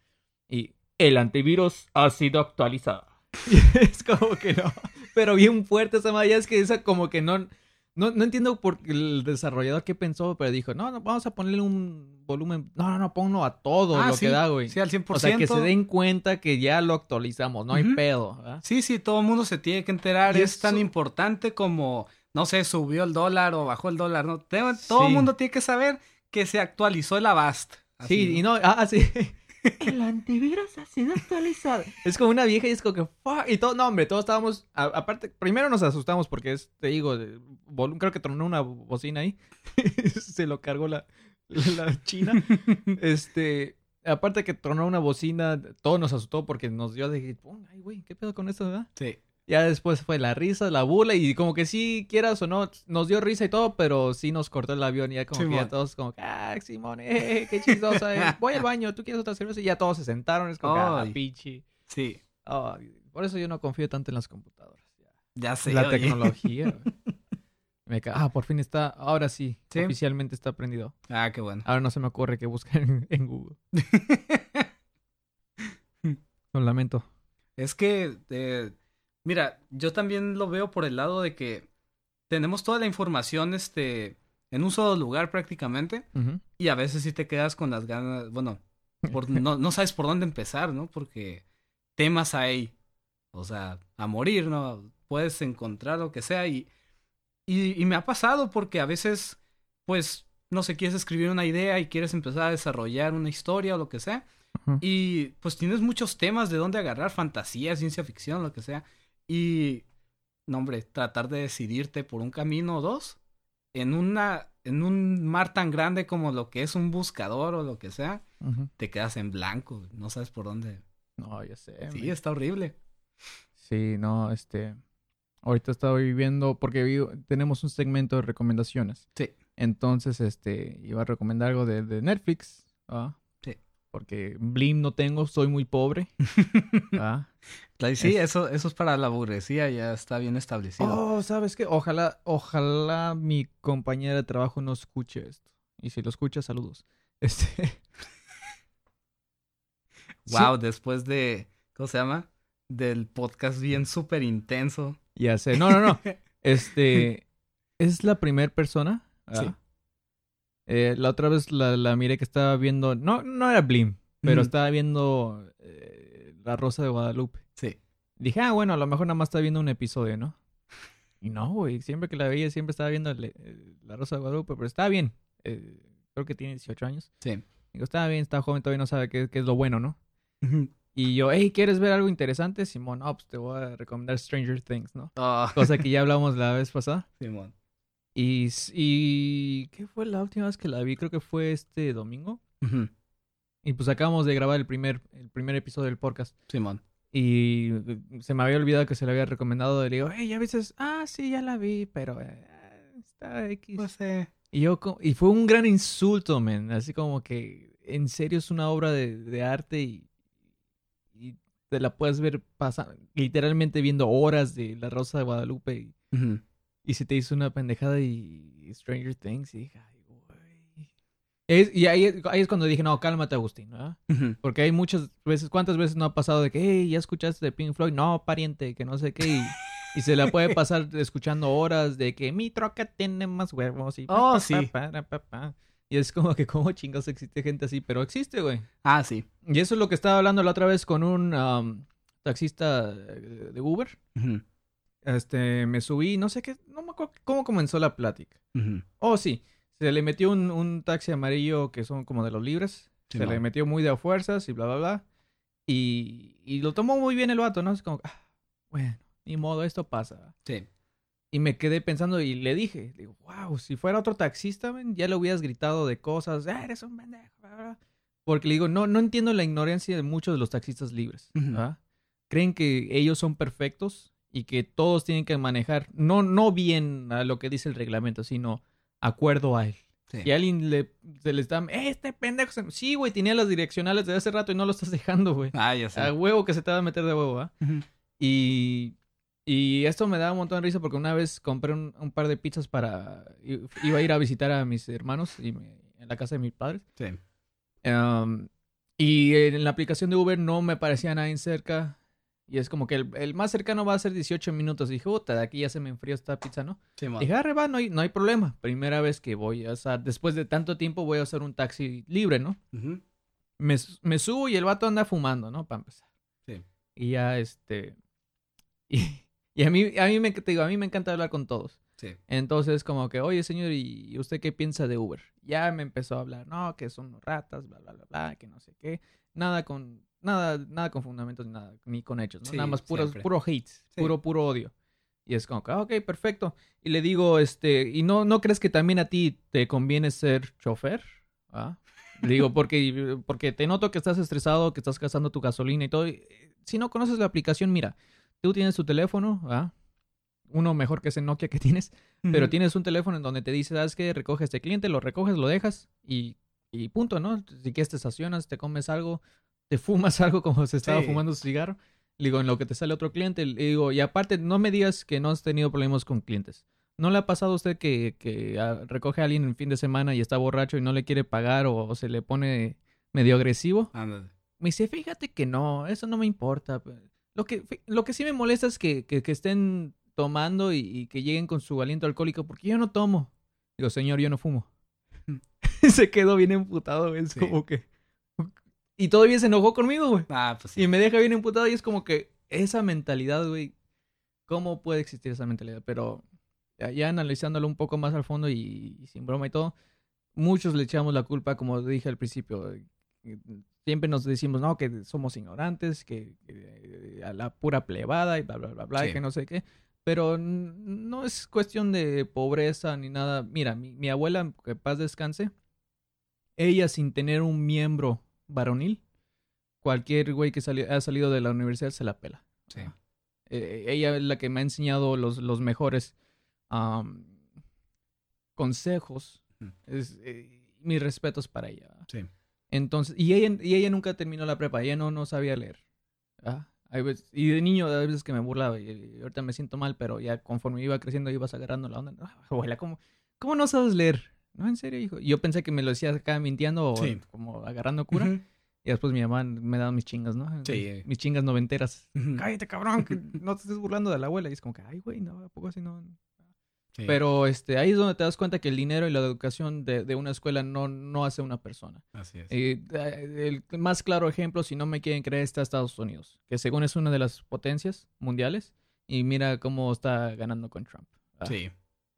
Y el antivirus ha sido actualizado. Y es como que no, pero bien fuerte esa madre, es que esa como que no, no, no entiendo por el desarrollador qué pensó, pero dijo, no, no, vamos a ponerle un volumen, no, no, no, ponlo a todo Ah, lo sí, que da, güey. Sí, al 100%. O sea, que se den cuenta que ya lo actualizamos, no hay pedo, ¿verdad? Sí, sí, todo el mundo se tiene que enterar. Y es tan importante como, no sé, subió el dólar o bajó el dólar. ¿no? Todo el mundo tiene que saber que se actualizó el Avast. Así, Sí, y no, ah, sí. El antivirus ha sido actualizado. Es como una vieja y es como que, fuck. Y todo, no, hombre, todos estábamos, a- aparte, primero nos asustamos porque es, te digo, volum- creo que tronó una bocina ahí. Se lo cargó la, la china. Este, aparte que tronó una bocina, todo nos asustó porque nos dio de, "Oh, ay, güey, ¿qué pedo con esto, verdad? Sí. Ya después fue la risa, la burla y como que sí, quieras o no, nos dio risa y todo, pero sí nos cortó el avión y ya como que ya Simón. todos como, ah, Simón, eh, qué chistosa, eh. voy al baño, ¿tú quieres otra cerveza? Y ya todos se sentaron, es como, ah, pichi. Sí. Por eso yo no confío tanto en las computadoras. ya. Ya sé. la oye. tecnología. me ca- ah, por fin está, ahora sí, Sí. oficialmente está prendido. Ah, qué bueno. Ahora no se me ocurre que buscar en, en Google. Lo lamento. Es que, eh, mira, yo también lo veo por el lado de que tenemos toda la información este, en un solo lugar prácticamente y a veces sí te quedas con las ganas, bueno, por- no, no sabes por dónde empezar, ¿no? Porque temas hay, o sea, a morir, ¿no? Puedes encontrar lo que sea y, y, y me ha pasado porque a veces, pues, no sé, quieres escribir una idea y quieres empezar a desarrollar una historia o lo que sea. Y pues tienes muchos temas de dónde agarrar, fantasía, ciencia ficción, lo que sea. Y, no hombre, tratar de decidirte por un camino o dos en una, en un mar tan grande como lo que es un buscador o lo que sea, te quedas en blanco, no sabes por dónde. No, ya sé. Sí, man. está horrible. Sí, no, este. Ahorita estoy viendo, porque tenemos un segmento de recomendaciones. Sí. Entonces, este, iba a recomendar algo de, de Netflix. ¿ah? Porque Blim no tengo, soy muy pobre. ¿ah? Sí, Es- eso, eso es para la burguesía, ya está bien establecido. Oh, ¿sabes qué? Ojalá, ojalá mi compañera de trabajo no escuche esto. Y si lo escucha, saludos. Este. wow, después de, ¿cómo se llama? Del podcast bien súper intenso. Ya sé. No, no, no. Este. Es la primera persona. Sí. ¿Ah? Eh, la otra vez la, la miré que estaba viendo. No, no era Blim, pero estaba viendo eh, La Rosa de Guadalupe. Sí. Dije, ah, bueno, a lo mejor nada más está viendo un episodio, ¿no? Y no, güey. Siempre que la veía, siempre estaba viendo eh, La Rosa de Guadalupe, pero estaba bien. Eh, creo que tiene 18 años. Sí. Digo, está bien, está joven, todavía no sabe qué, qué es lo bueno, ¿no? Y yo, hey, ¿quieres ver algo interesante? Simón, no, pues te voy a recomendar Stranger Things, ¿no? Oh, Cosa que ya hablamos la vez pasada. Simón. Y, y ¿qué fue la última vez que la vi? Creo que fue este domingo. Ujú, Y pues acabamos de grabar el primer, el primer episodio del podcast. Simón. Y eh, se me había olvidado que se le había recomendado. Y le digo, hey, ya viste. Ah, sí, ya la vi, pero eh, está X. Pues, eh, Y yo, y fue un gran insulto, man. Así como que en serio es una obra de, de arte y, y te la puedes ver pasando, literalmente viendo horas de La Rosa de Guadalupe y. y se te hizo una pendejada y Stranger Things y dije, ay, güey. Es- y ahí, es- ahí es cuando dije, no, cálmate, Agustín, ¿verdad? Porque hay muchas veces, ¿cuántas veces no ha pasado de que, hey, ya escuchaste de Pink Floyd? No, pariente, que no sé qué. Y, y se la puede pasar escuchando horas de que mi troca tiene más huevos y... Oh, pa, sí. pa, pa, pa, pa. Y es como que, ¿cómo chingados existe gente así? Pero existe, güey. Ah, sí. Y eso es lo que estaba hablando la otra vez con un um, taxista eh, de Uber. Ujú, Este, me subí, no sé qué, no me acuerdo cómo comenzó la plática. Oh, sí. Se le metió un, un taxi amarillo que son como de los libres. se le metió muy de a fuerzas y bla, bla, bla. Y, y lo tomó muy bien el vato, ¿no? Es como, ah, bueno, ni modo, esto pasa. Sí. Y me quedé pensando y le dije, digo, wow, si fuera otro taxista, man, ya le hubieras gritado de cosas, "Ah, eres un pendejo, bla, bla". Porque le digo, no, no entiendo la ignorancia de muchos de los taxistas libres. ¿verdad? creen que ellos son perfectos y que todos tienen que manejar, no, no bien a lo que dice el reglamento, sino acuerdo a él. Sí. A alguien le, se le está, "Eh, este pendejo, se-". sí, güey, tenía las direccionales de hace rato y no lo estás dejando, güey. Ah, ya sé. A huevo que se te va a meter de huevo, ¿ah? Y, y esto me da un montón de risa porque una vez compré un, un par de pizzas para... Iba a ir a visitar a mis hermanos y me- en la casa de mis padres. Sí. Um, y en la aplicación de Uber no me parecía nadie cerca. Y es como que el, el más cercano va a ser 18 minutos. Y dije, puta, de aquí ya se me enfrió esta pizza, ¿no? Simón. Dije, arre, va, no hay, no hay problema. Primera vez que voy a usar, después de tanto tiempo voy a usar un taxi libre, ¿no? Me, me subo y el vato anda fumando, ¿no? Para empezar. Sí. Y ya, este... Y, y a mí, a mí me, te digo, a mí me encanta hablar con todos. Sí. Entonces, como que, oye, señor, ¿y usted qué piensa de Uber? Ya me empezó a hablar, no, que son ratas, bla, bla, bla, bla, que no sé qué. Nada con, nada, nada con fundamentos, ni nada, ni con hechos, ¿no? Sí, nada más puros, siempre. puro hate, Sí. puro, puro odio. Y es como que, ah, ok, perfecto. Y le digo, este, ¿y no, no crees que también a ti te conviene ser chofer? ¿Ah? Le digo, porque, porque te noto que estás estresado, que estás gastando tu gasolina y todo. y, eh, Si no conoces la aplicación, mira, tú tienes tu teléfono, ¿ah? Uno mejor que ese Nokia que tienes. Pero tienes un teléfono en donde te dice, ¿sabes qué? Recoge este cliente, lo recoges, lo dejas y, y punto, ¿no? Si quieres te estacionas, te comes algo, te fumas algo como se estaba Sí. fumando su cigarro. Le digo, en lo que te sale otro cliente, le digo, y aparte, no me digas que no has tenido problemas con clientes. ¿No le ha pasado a usted que, que ah, recoge a alguien en fin de semana y está borracho y no le quiere pagar o, o se le pone medio agresivo? Ándale. Me dice, fíjate que no, eso no me importa. Lo que, lo que sí me molesta es que, que, que estén tomando y, y que lleguen con su aliento alcohólico, porque yo no tomo. Digo, señor, yo no fumo. se quedó bien emputado. Es Sí. como que... Y todavía se enojó conmigo, güey. Ah, pues sí. Y me deja bien emputado y es como que esa mentalidad, güey, ¿cómo puede existir esa mentalidad? Pero ya, ya analizándolo un poco más al fondo y, y sin broma y todo, muchos le echamos la culpa, como dije al principio, eh, siempre nos decimos, no, que somos ignorantes, que, que, eh, a la pura plebada y bla, bla, bla, bla, y Sí. que no sé qué. Pero no es cuestión de pobreza ni nada. Mira, mi, mi abuela, que paz descanse, ella sin tener un miembro varonil, cualquier güey que sali- ha salido de la universidad se la pela. Sí. Eh, ella es la que me ha enseñado los, los mejores am, consejos. Ujú. Es, eh, mis respetos para ella. Sí. Entonces, y ella, y ella nunca terminó la prepa, ella no, no sabía leer. ¿ah? Veces- y de niño, a veces que me burlaba, y, y ahorita me siento mal, pero ya conforme iba creciendo, ibas agarrando la onda. "Ah, Abuela, ¿cómo, ¿cómo no sabes leer? No, en serio, hijo. Yo pensé que me lo decía acá mintiendo o Sí. como agarrando cura. Ujú. Y después mi mamá me daba mis chingas, ¿no? Sí. Mis chingas noventeras. Ujú. Cállate, cabrón, que no te estés burlando de la abuela. Y es como que, ay, güey, no, ¿a poco así no? Sí. Pero este, ahí es donde te das cuenta que el dinero y la educación de, de una escuela no, no hace una persona. Así es. Eh, el más claro ejemplo, si no me quieren creer, está Estados Unidos, que según es una de las potencias mundiales. Y mira cómo está ganando con Trump. ¿verdad? Sí.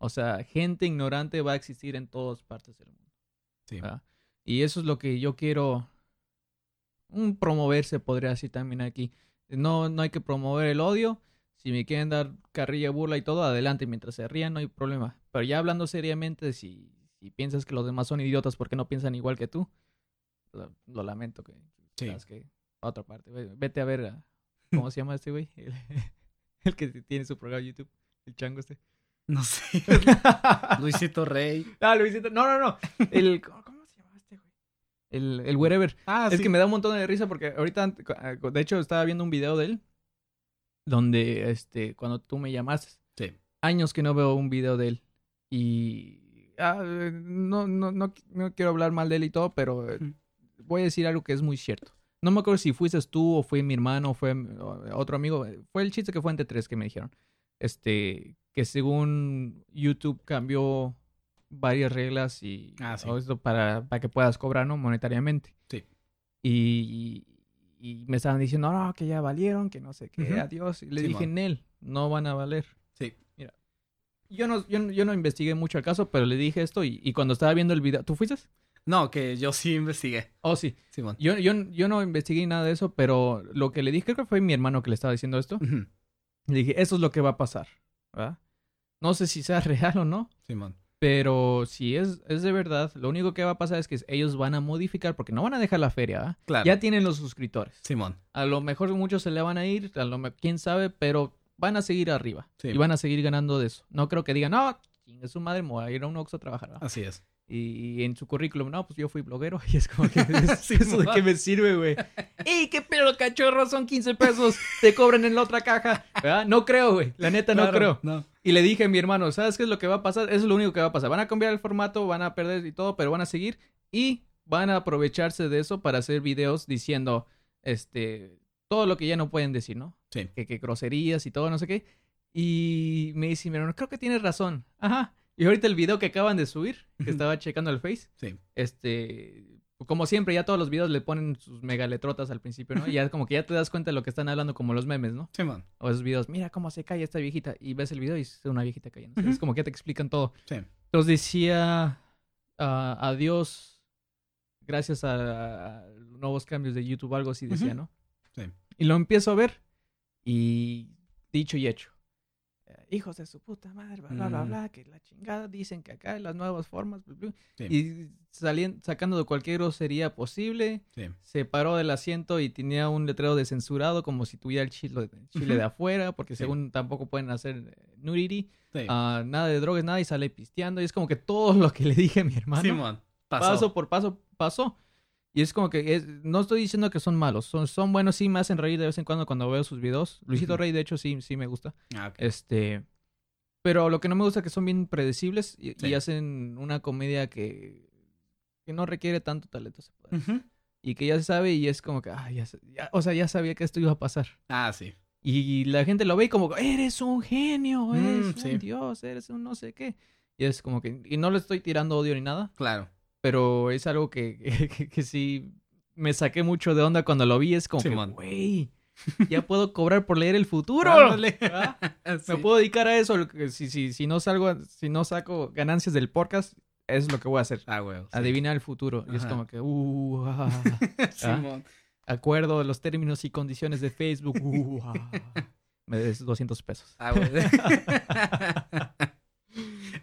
O sea, gente ignorante va a existir en todas partes del mundo. Sí. ¿verdad? Y eso es lo que yo quiero un promover, se podría decir también aquí. No, no hay que promover el odio. Si me quieren dar carrilla, burla y todo, adelante. Mientras se rían, no hay problema. Pero ya hablando seriamente, si, si piensas que los demás son idiotas porque no piensan igual que tú, lo, lo lamento que Sí. que a otra parte. Ve- Vete a ver, a- ¿cómo se llama este güey? El, el que tiene su programa de YouTube, el chango este. No sé. Luisito Rey. Ah, Luisito. No, no, no. El, ¿Cómo se llama este güey? El, el wherever. Ah, es sí. que me da un montón de risa porque ahorita, de hecho, estaba viendo un video de él donde, este, cuando tú me llamaste, Sí. años que no veo un video de él y ah, no, no, no, no quiero hablar mal de él y todo, pero voy a decir algo que es muy cierto. No me acuerdo si fuiste tú o fue mi hermano o fue otro amigo. Fue el chiste que fue entre tres que me dijeron. Este, que según YouTube cambió varias reglas y Ah, sí. o esto para, para que puedas cobrar, ¿no? Monetariamente. Sí. Y, y, y me estaban diciendo, no, que ya valieron, que no sé qué, adiós. Y le Sí, dije, mon. Nel, no van a valer. Sí. Yo no, yo, yo no investigué mucho el caso, pero le dije esto y, y cuando estaba viendo el video, ¿tú fuiste? No, que yo sí investigué. Oh, sí. Simón. Yo, yo, yo no investigué nada de eso, pero lo que le dije, creo que fue mi hermano que le estaba diciendo esto. Le dije, eso es lo que va a pasar, ¿verdad? No sé si sea real o no, Simón. Pero si es, es de verdad, lo único que va a pasar es que ellos van a modificar, porque no van a dejar la feria, ¿ah? Claro. Ya tienen los suscriptores. Simón. A lo mejor muchos se le van a ir, a lo me- quién sabe, pero van a seguir arriba. Sí. Y van a seguir ganando de eso. No creo que digan, no, chingue su madre, me voy a ir a un Oxxo a trabajar. ¿verdad?". Así es. Y, y en su currículum, no, pues yo fui bloguero. Y es como que, ¿es- Sí, ¿eso de qué me sirve, güey? ¡Ey, qué pedo, cachorro! Son 15 pesos, te cobran en la otra caja. ¿Verdad? No creo, güey. La neta, no creo. No. Y le dije a mi hermano, ¿sabes qué es lo que va a pasar? Eso es lo único que va a pasar. Van a cambiar el formato, van a perder y todo, pero van a seguir y van a aprovecharse de eso para hacer videos diciendo, este, todo lo que ya no pueden decir, ¿no? Sí. Que, que groserías y todo, no sé qué. Y me dice mi hermano, creo que tienes razón. Ajá. Y ahorita el video que acaban de subir, que estaba checando el Face, Sí. este, como siempre, ya todos los videos le ponen sus megaletrotas al principio, ¿no? Y ya como que ya te das cuenta de lo que están hablando como los memes, ¿no? Simón. O esos videos, mira cómo se cae esta viejita. Y ves el video y es una viejita cayendo. Es como que ya te explican todo. Sí. Entonces decía ah, adiós, gracias a, a nuevos cambios de YouTube, algo así decía. ¿no? Sí. Y lo empiezo a ver y dicho y hecho. Hijos de su puta madre, bla, bla, bla, Mm. bla, que la chingada dicen que acá las nuevas formas, bla, bla. Sí. y salien- sacando de cualquier grosería posible, Sí. se paró del asiento y tenía un letrero de censurado como si tuviera el chile, chile de afuera, porque Sí. según tampoco pueden hacer eh, nudity, ah, nada de drogas, nada, y sale pisteando. Y es como que todo lo que le dije a mi hermano. Pasó. paso por paso, pasó. Y es como que, es- no estoy diciendo que son malos, son, son buenos, sí me hacen reír de vez en cuando cuando veo sus videos. Luisito. Rey, de hecho, sí, sí me gusta. Ah. Este, pero lo que no me gusta es que son bien predecibles y, hacen una comedia que, que no requiere tanto talento. se puede. Y que ya se sabe y es como que, ah, ya, o sea, ya sabía que esto iba a pasar. Ah, sí. Y la gente lo ve y como, eres un genio, eres Mm, un sí. dios, eres un no sé qué. Y es como que, y no le estoy tirando odio ni nada, Claro. Pero es algo que, que, que sí me saqué mucho de onda cuando lo vi. Es como güey, ya puedo cobrar por leer el futuro. Me puedo dedicar a eso. Si, si, si no salgo, si no saco ganancias del podcast, es lo que voy a hacer. Ah, güey. sí. Adivinar el futuro. Y es como que, uh, ah, Simón. acuerdo de los términos y condiciones de Facebook. uh, ah. Me des 200 pesos. Ah, güey.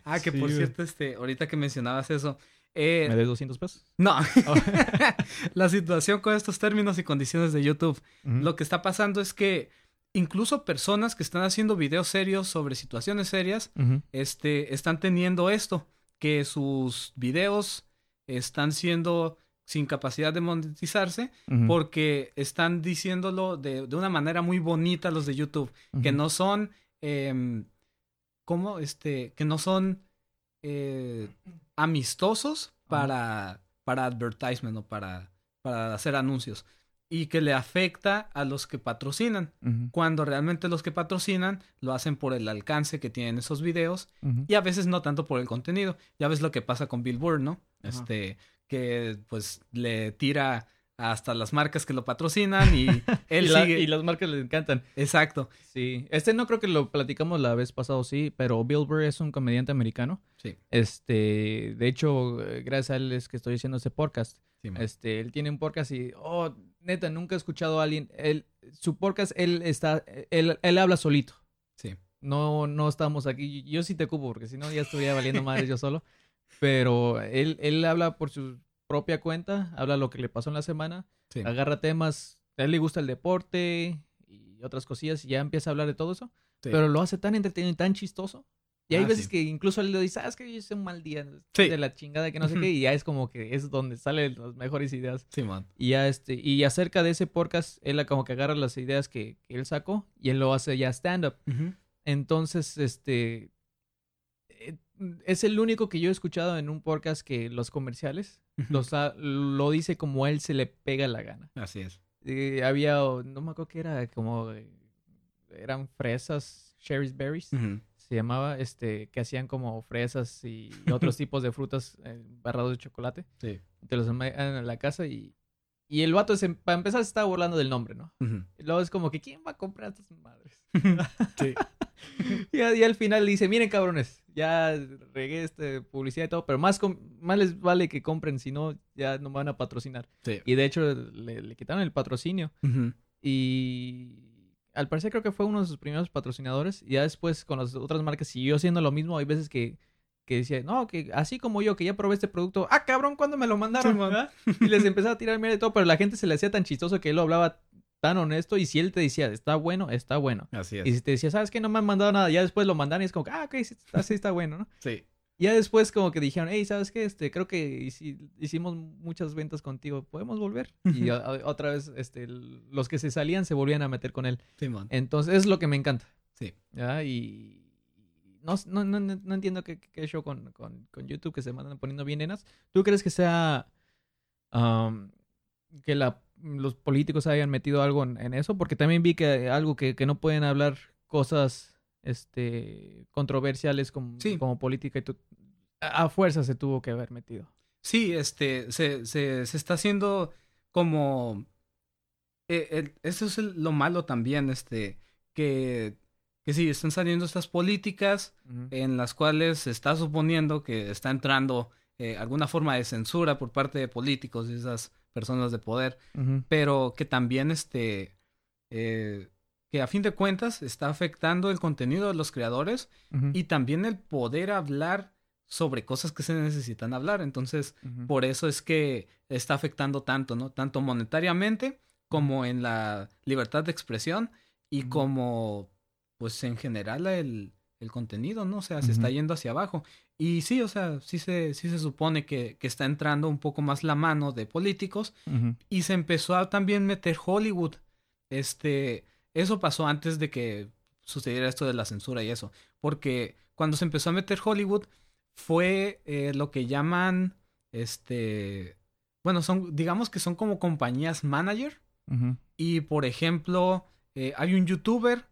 ah, que por cierto, este, ahorita que mencionabas eso. Eh, ¿Me des 200 pesos? no. La situación con estos términos y condiciones de YouTube. Lo que está pasando es que incluso personas que están haciendo videos serios sobre situaciones serias, este, están teniendo esto, que sus videos están siendo sin capacidad de monetizarse porque están diciéndolo de, de una manera muy bonita los de YouTube, que no son, em, ¿cómo? Este, que no son eh, amistosos para, para advertisement o para, para hacer anuncios y que le afecta a los que patrocinan, cuando realmente los que patrocinan lo hacen por el alcance que tienen esos videos y a veces no tanto por el contenido. Ya ves lo que pasa con Billboard, ¿no? Este, que pues le tira hasta las marcas que lo patrocinan y él y, la- sigue. y las marcas le encantan. Exacto. Sí. Este no creo que lo platicamos la vez pasada, sí, pero Bill Burr es un comediante americano. Sí. Este, de hecho, eh, gracias a él es que estoy haciendo este podcast. Sí. Este, él tiene un podcast y, oh, neta, nunca he escuchado a alguien. Él, su podcast, él está, él, él habla solito. Sí. No, no estamos aquí. Yo sí te ocupo, porque si no ya estuviera valiendo madre yo solo. Pero él, él habla por su propia cuenta, habla lo que le pasó en la semana, Sí. agarra temas, a él le gusta el deporte y otras cosillas, y ya empieza a hablar de todo eso. Sí. Pero lo hace tan entretenido y tan chistoso. Y hay Ah, veces sí. que incluso él le dice, sabes que yo hice un mal día de la chingada que no sé qué, y ya es como que es donde salen las mejores ideas. Sí, man. Y ya este, y acerca de ese podcast, él como que agarra las ideas que, que él sacó y él lo hace ya stand-up. Entonces, este es el único que yo he escuchado en un podcast que los comerciales los ha- lo dice como a él se le pega la gana. Así es. Eh, había, no me acuerdo que era como eh, eran fresas, cherries berries, se llamaba, este, que hacían como fresas y otros tipos de frutas eh, barrados de chocolate. Sí. Te los metían en la casa y, y el vato, se, para empezar, se estaba burlando del nombre, ¿no? Y luego es como que, ¿quién va a comprar estas madres? Sí. y, al final dice, miren cabrones, ya regué este publicidad y todo, pero más, más les vale que compren, si no, ya no me van a patrocinar. Sí. Y de hecho, le, le quitaron el patrocinio. Y al parecer creo que fue uno de sus primeros patrocinadores. Y ya después con las otras marcas siguió haciendo lo mismo. Hay veces que, que decía, no, que así como yo, que ya probé este producto, ah, cabrón, ¿cuándo me lo mandaron? Sí, man. ¿verdad? y les empezaba a tirar mierda y todo, pero la gente se le hacía tan chistoso que él lo hablaba tan honesto y si él te decía, está bueno, está bueno. Así es. Y si te decía, ¿sabes qué? No me han mandado nada, ya después lo mandan y es como, que, ah, ok, sí, está, sí está bueno, ¿no? Sí. Ya después como que dijeron, hey, ¿sabes qué? Este, creo que hici- hicimos muchas ventas contigo, ¿podemos volver? Y otra vez, este, los que se salían se volvían a meter con él. Simón. Entonces, es lo que me encanta. Sí. ¿ya? Y no, no, no, no- entiendo qué, qué show con, con, con YouTube que se mandan poniendo bien nenas. ¿Tú crees que sea que la, los políticos hayan metido algo en, en eso? Porque también vi que algo que, que no pueden hablar cosas este controversiales como, Sí. como política y tú- a a fuerza se tuvo que haber metido. Sí, este, se, se, se está haciendo como... eh, el- eso es el- lo malo también, este, que, que sí, están saliendo estas políticas en las cuales se está suponiendo que está entrando eh, alguna forma de censura por parte de políticos y esas personas de poder, pero que también este eh, que a fin de cuentas está afectando el contenido de los creadores y también el poder hablar sobre cosas que se necesitan hablar. Entonces, por eso es que está afectando tanto, ¿no? Tanto monetariamente como en la libertad de expresión y como, pues en general, el, el contenido, ¿no? O sea, se está yendo hacia abajo. Y sí, o sea, sí se, sí se supone que, que está entrando un poco más la mano de políticos y se empezó a también meter Hollywood. Este, eso pasó antes de que sucediera esto de la censura y eso, porque cuando se empezó a meter Hollywood fue eh, lo que llaman, este, bueno, son, digamos que son como compañías manager y por ejemplo eh, hay un youtuber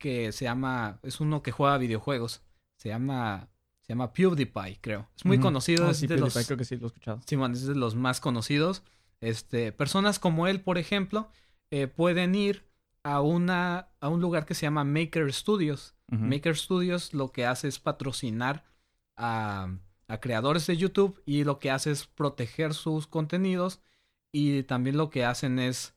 que se llama, es uno que juega videojuegos, se llama, se llama PewDiePie, creo, es muy conocido, Ah, es sí, de los, creo que sí lo he escuchado. Simón, es de los más conocidos. Este, personas como él, por ejemplo, eh, pueden ir a una a un lugar que se llama Maker Studios. Maker Studios lo que hace es patrocinar a, a creadores de YouTube y lo que hace es proteger sus contenidos y también lo que hacen es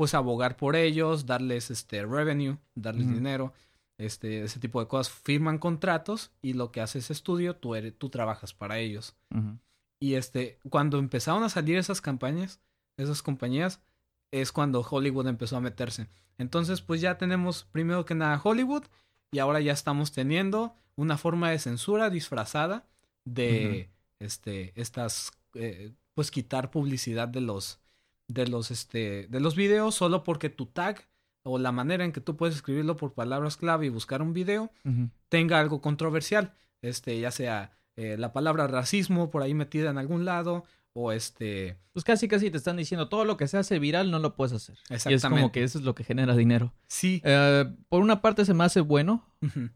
pues abogar por ellos, darles este revenue, darles dinero, este ese tipo de cosas, firman contratos y lo que hace ese estudio tú eres, tú trabajas para ellos. Y este, cuando empezaron a salir esas campañas, esas compañías, es cuando Hollywood empezó a meterse. Entonces, pues ya tenemos primero que nada Hollywood y ahora ya estamos teniendo una forma de censura disfrazada de este estas eh, pues quitar publicidad de los de los este de los videos solo porque tu tag o la manera en que tú puedes escribirlo por palabras clave y buscar un video tenga algo controversial, este, ya sea eh, la palabra racismo por ahí metida en algún lado, o este, Pues casi casi te están diciendo todo lo que se hace viral no lo puedes hacer. Y es como Exactamente. que eso es lo que genera dinero. sí, Eh, por una parte se me hace bueno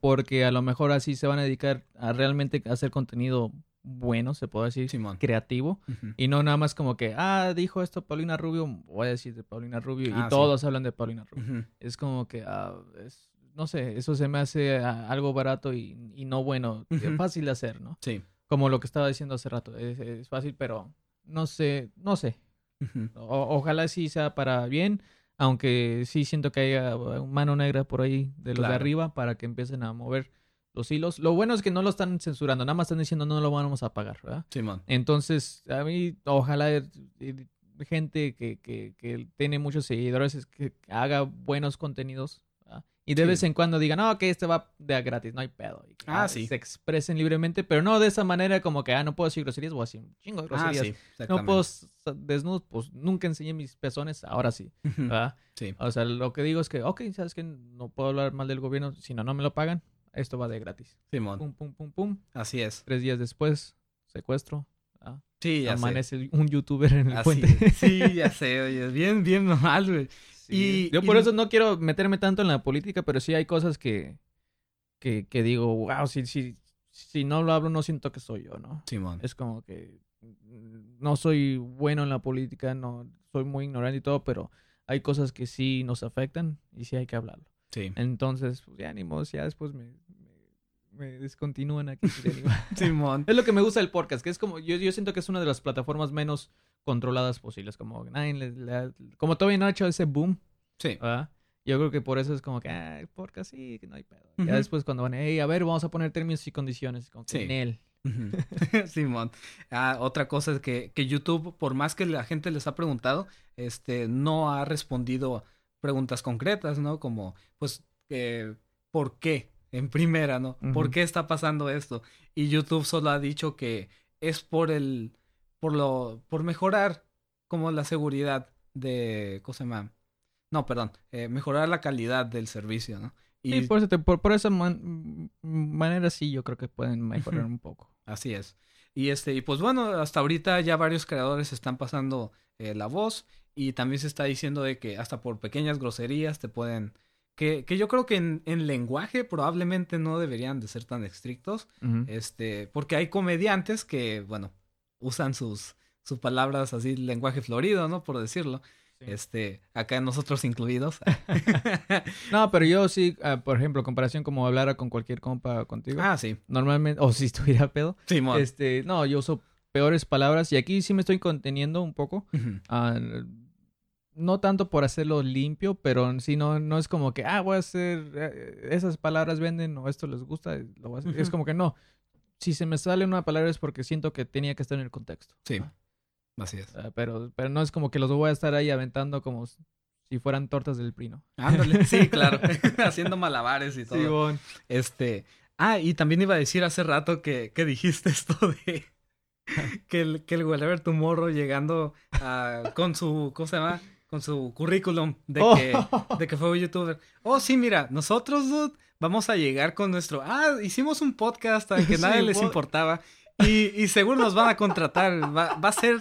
porque a lo mejor así se van a dedicar a realmente hacer contenido bueno, se puede decir, Simón. creativo. Y no nada más como que, ah, dijo esto Paulina Rubio, voy a decir de Paulina Rubio. Ah, y sí. todos hablan de Paulina Rubio. Es como que, ah, es- no sé, eso se me hace ah, algo barato y, y no bueno, Ujú. fácil de hacer, ¿no? sí, Como lo que estaba diciendo hace rato, es, es fácil, pero no sé, no sé. O- ojalá sí sea para bien, aunque sí siento que haya mano negra por ahí de los de arriba para que empiecen a mover los hilos. Lo bueno es que no lo están censurando, nada más están diciendo no lo vamos a pagar, ¿verdad? Simón. Entonces, a mí, ojalá eh, eh, gente que, que, que tiene muchos seguidores es que haga buenos contenidos. ¿verdad? Y de Sí. vez en cuando digan, no, que este va de a gratis, no hay pedo. Y que, Ah, sí. Se expresen libremente, pero no de esa manera como que, ah, no puedo decir groserías, voy a decir un chingo de Ah, groserías. sí, no puedo s- desnudo, pues nunca enseñé mis pezones, ahora sí. ¿verdad? Sí, O sea, lo que digo es que, ok, sabes que no puedo hablar mal del gobierno, si no, no me lo pagan, esto va de gratis. Simón. Pum, pum, pum, pum. Así es. Tres días después, secuestro. ¿verdad? Sí, ya sé. Amanece un youtuber en el Así- puente. Sí, ya sé, oye, bien, bien mal, güey. Sí. Y- Yo por y- eso no quiero meterme tanto en la política, pero sí hay cosas que, que, que digo, wow, si, si, si no lo hablo no siento que soy yo, ¿no? Simón. Es como que no soy bueno en la política, no soy muy ignorante y todo, pero hay cosas que sí nos afectan y sí hay que hablarlo. Sí. Entonces, pues ya ni modo, ya después me, me, descontinúan aquí. Simón. es lo que me gusta del podcast, que es como, yo, yo siento que es una de las plataformas menos controladas posibles, como nadie le- como todavía no ha hecho ese boom, Sí. ¿verdad? Yo creo que por eso es como que, ah, el podcast sí, que no hay pedo. Ujú. Ya después cuando van, hey, a ver, vamos a poner términos y condiciones, como que Sí. en él. Simón. Ah, otra cosa es que, que YouTube, por más que la gente les ha preguntado, este, no ha respondido preguntas concretas, ¿no? Como, pues, eh, ¿por qué? En primera, ¿no? ¿Por qué está pasando esto? Y YouTube solo ha dicho que es por el, por lo, por mejorar como la seguridad de, ¿cómo se llama? No, perdón, eh, mejorar la calidad del servicio, ¿no? Y por, eso por, esa manera sí yo creo que pueden mejorar un poco. Así es. Y este, y pues bueno, hasta ahorita ya varios creadores están pasando eh, la voz y también se está diciendo de que hasta por pequeñas groserías te pueden... Que, que yo creo que en, en lenguaje probablemente no deberían de ser tan estrictos, este, porque hay comediantes que, bueno, usan sus, sus palabras así, lenguaje florido, ¿no? Por decirlo. Este, acá nosotros incluidos. no, pero yo sí, ah, por ejemplo, comparación como hablara con cualquier compa contigo. Ah, sí. Normalmente, o si estuviera pedo. Sí, Este, no, yo uso peores palabras y aquí sí me estoy conteniendo un poco. Ah, no tanto por hacerlo limpio, pero sí no, no es como que, ah, voy a hacer, eh, esas palabras venden o esto les gusta, lo voy a hacer. Es como que no. Si se me sale una palabra es porque siento que tenía que estar en el contexto. Sí. Así es. Ah, pero, pero no es como que los voy a estar ahí aventando como si fueran tortas del prino. Ándale, sí, claro. Haciendo malabares y todo. Sí, bon. Este. Ah, y también iba a decir hace rato que, que dijiste esto de que el, que el Whatever Tomorrow llegando con su, ¿cómo se llama? Con su currículum de que, oh. de que fue youtuber. Oh, sí, mira, nosotros, dude, vamos a llegar con nuestro, ah, hicimos un podcast al que nadie les importaba y, y, seguro nos van a contratar, va, va a ser...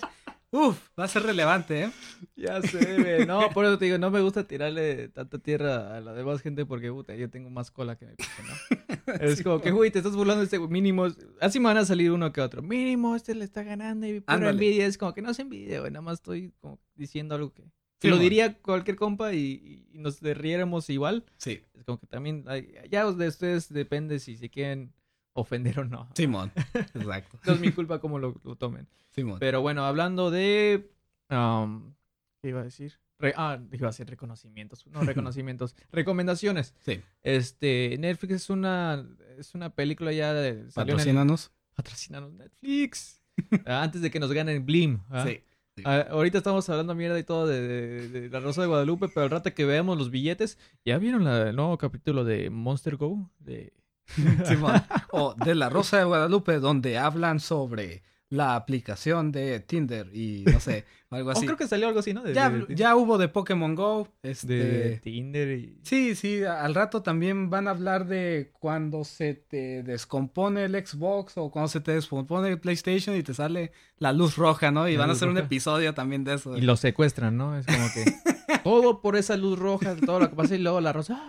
Uf, va a ser relevante, ¿eh? Ya sé, No, por eso te digo, no me gusta tirarle tanta tierra a la demás gente porque, puta, yo tengo más cola que me pico, ¿no? Es como que, güey, te estás burlando de este mínimo. Así me van a salir uno que otro. Mínimo, este le está ganando y por envidia. Es como que no se envidia, güey. Nada más estoy como diciendo algo que... que lo diría cualquier compa y, nos riéramos igual. Sí. Es como que también, ya de ustedes depende si se quieren ofender o no. Simón, exacto. no es mi culpa cómo lo, tomen. Simón. Pero bueno, hablando de... Um, ¿Qué iba a decir? ah, iba a decir reconocimientos. No, reconocimientos. Recomendaciones. Sí. Este, Netflix es una, es una película ya de... Patrocínanos. Patrocínanos Netflix. Ah, antes de que nos ganen Blim. ¿ah? Sí. Ah, ahorita estamos hablando mierda y todo de, la Rosa de Guadalupe, pero al rato que veamos los billetes, ¿ya vieron el nuevo capítulo de Monster Go? De o de La Rosa de Guadalupe, donde hablan sobre la aplicación de Tinder y no sé, algo oh, así. creo que salió algo así, ¿no? ya, hubo de Pokémon Go. Este... De Tinder y... Sí, sí, al rato también van a hablar de cuando se te descompone el Xbox o cuando se te descompone el PlayStation y te sale la luz roja, ¿no? Y van a hacer un episodio también de eso. Y lo secuestran, ¿no? Es como que todo por esa luz roja, todo lo que pasa y luego la rosa...